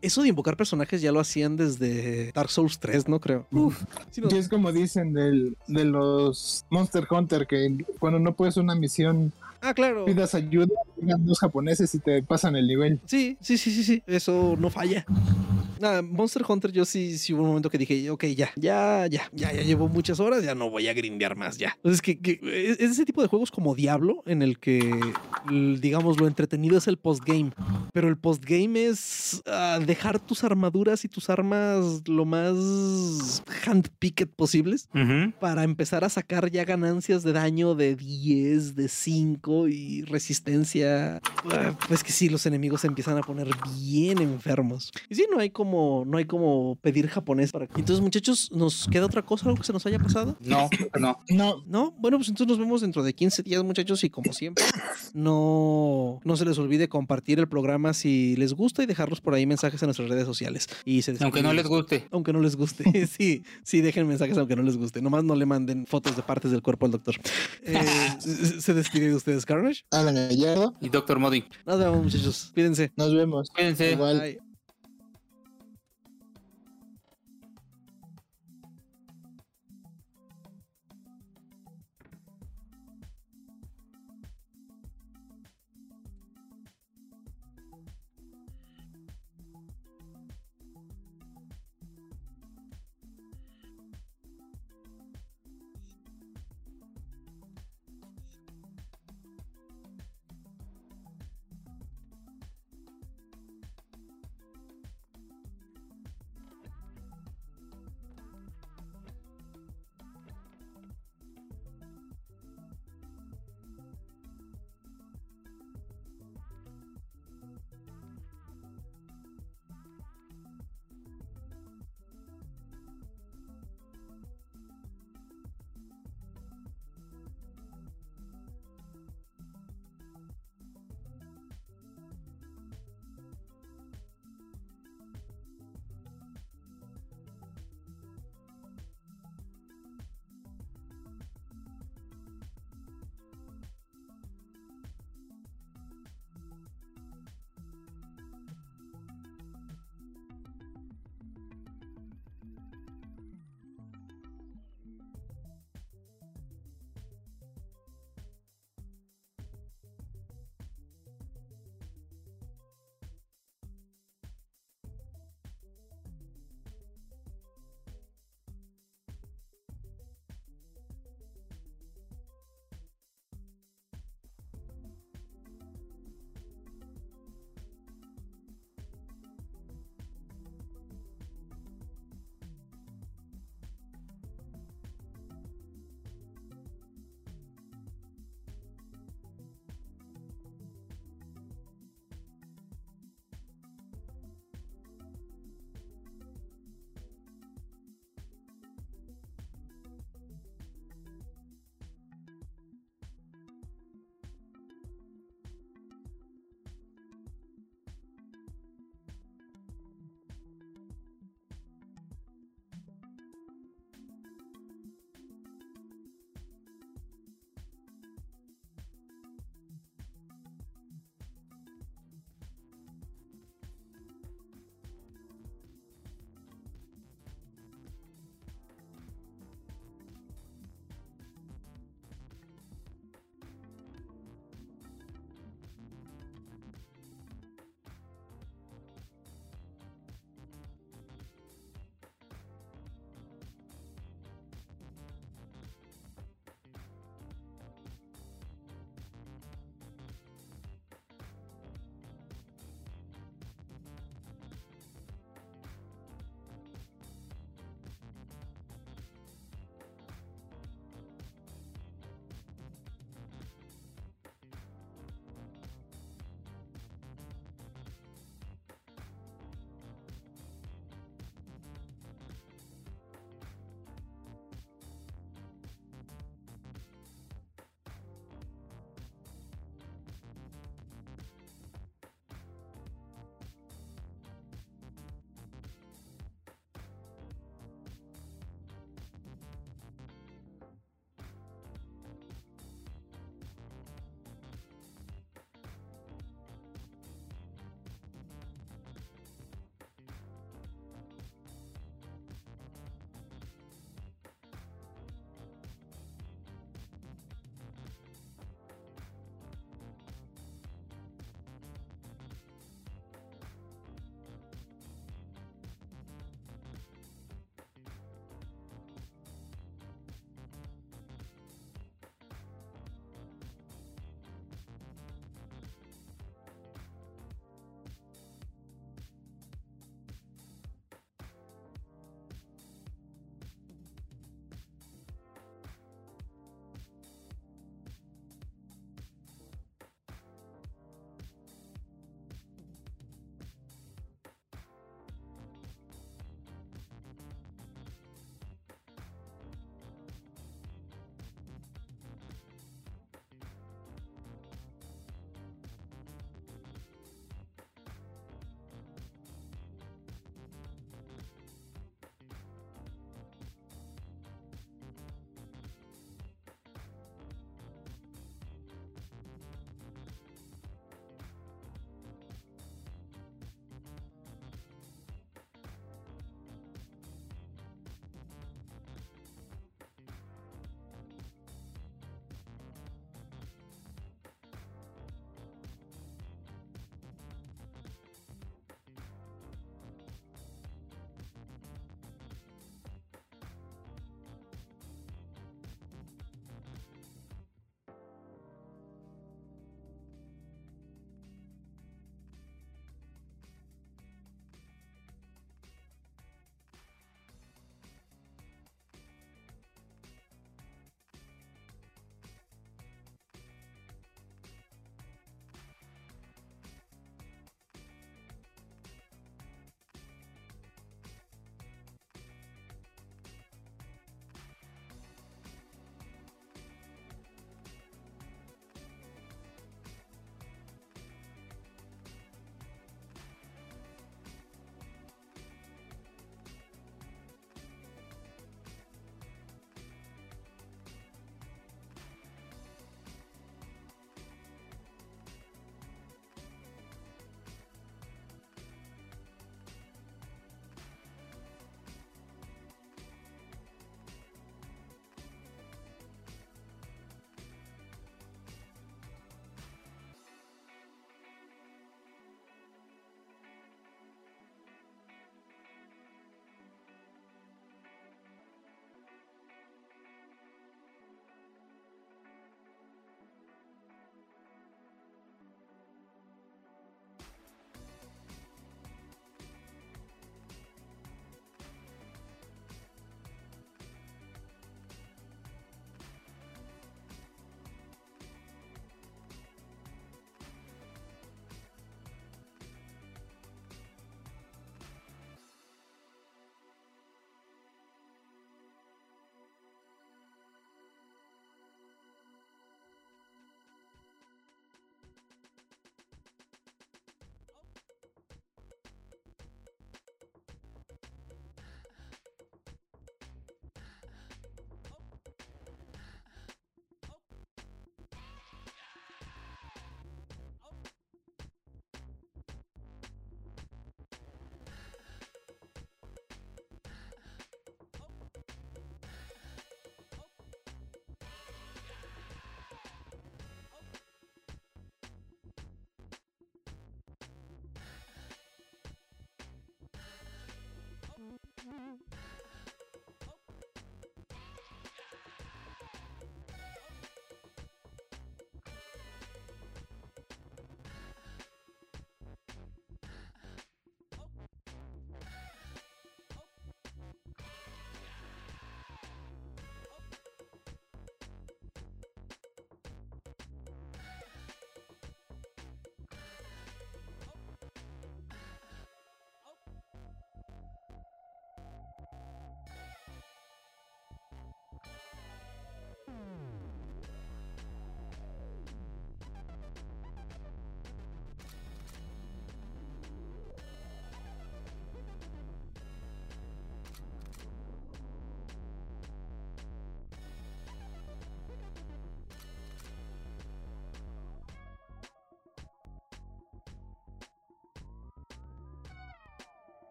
Eso de invocar personajes ya lo hacían desde Dark Souls 3, ¿no? Creo. Uf. y es como dicen del, de los Monster Hunter, que cuando no puedes una misión Ah, claro. Pidas ayuda, llegan dos japoneses y te pasan el nivel. Sí, sí, sí, sí, sí. Eso no falla. Nada, Monster Hunter, yo sí, sí hubo un momento que dije, ok, ya, ya, ya, ya, ya llevo muchas horas, ya no voy a grindear más, ya. Entonces, que, que es ese tipo de juegos como Diablo, en el que, digamos, lo entretenido es el postgame. Pero el postgame es uh, dejar tus armaduras y tus armas lo más handpicked posibles para empezar a sacar ya ganancias de daño de 10, de 5 y resistencia, ah, pues que sí, los enemigos se empiezan a poner bien enfermos. Y sí, no hay como, no hay como pedir japonés para aquí. Entonces, muchachos, ¿nos queda otra cosa, algo que se nos haya pasado? No, no. No. No, bueno, pues entonces nos vemos dentro de 15 días, muchachos, y como siempre, no, no se les olvide compartir el programa si les gusta y dejarlos por ahí mensajes en nuestras redes sociales. Y aunque no les guste. Aunque no les guste. <laughs> sí, sí, dejen mensajes aunque no les guste. Nomás no le manden fotos de partes del cuerpo al doctor. Eh, <laughs> se despide de ustedes. Carnage. Alan Gallardo. Y Doctor Modi. Nos vemos, muchachos. Cuídense. Nos vemos. Cuídense. Igual.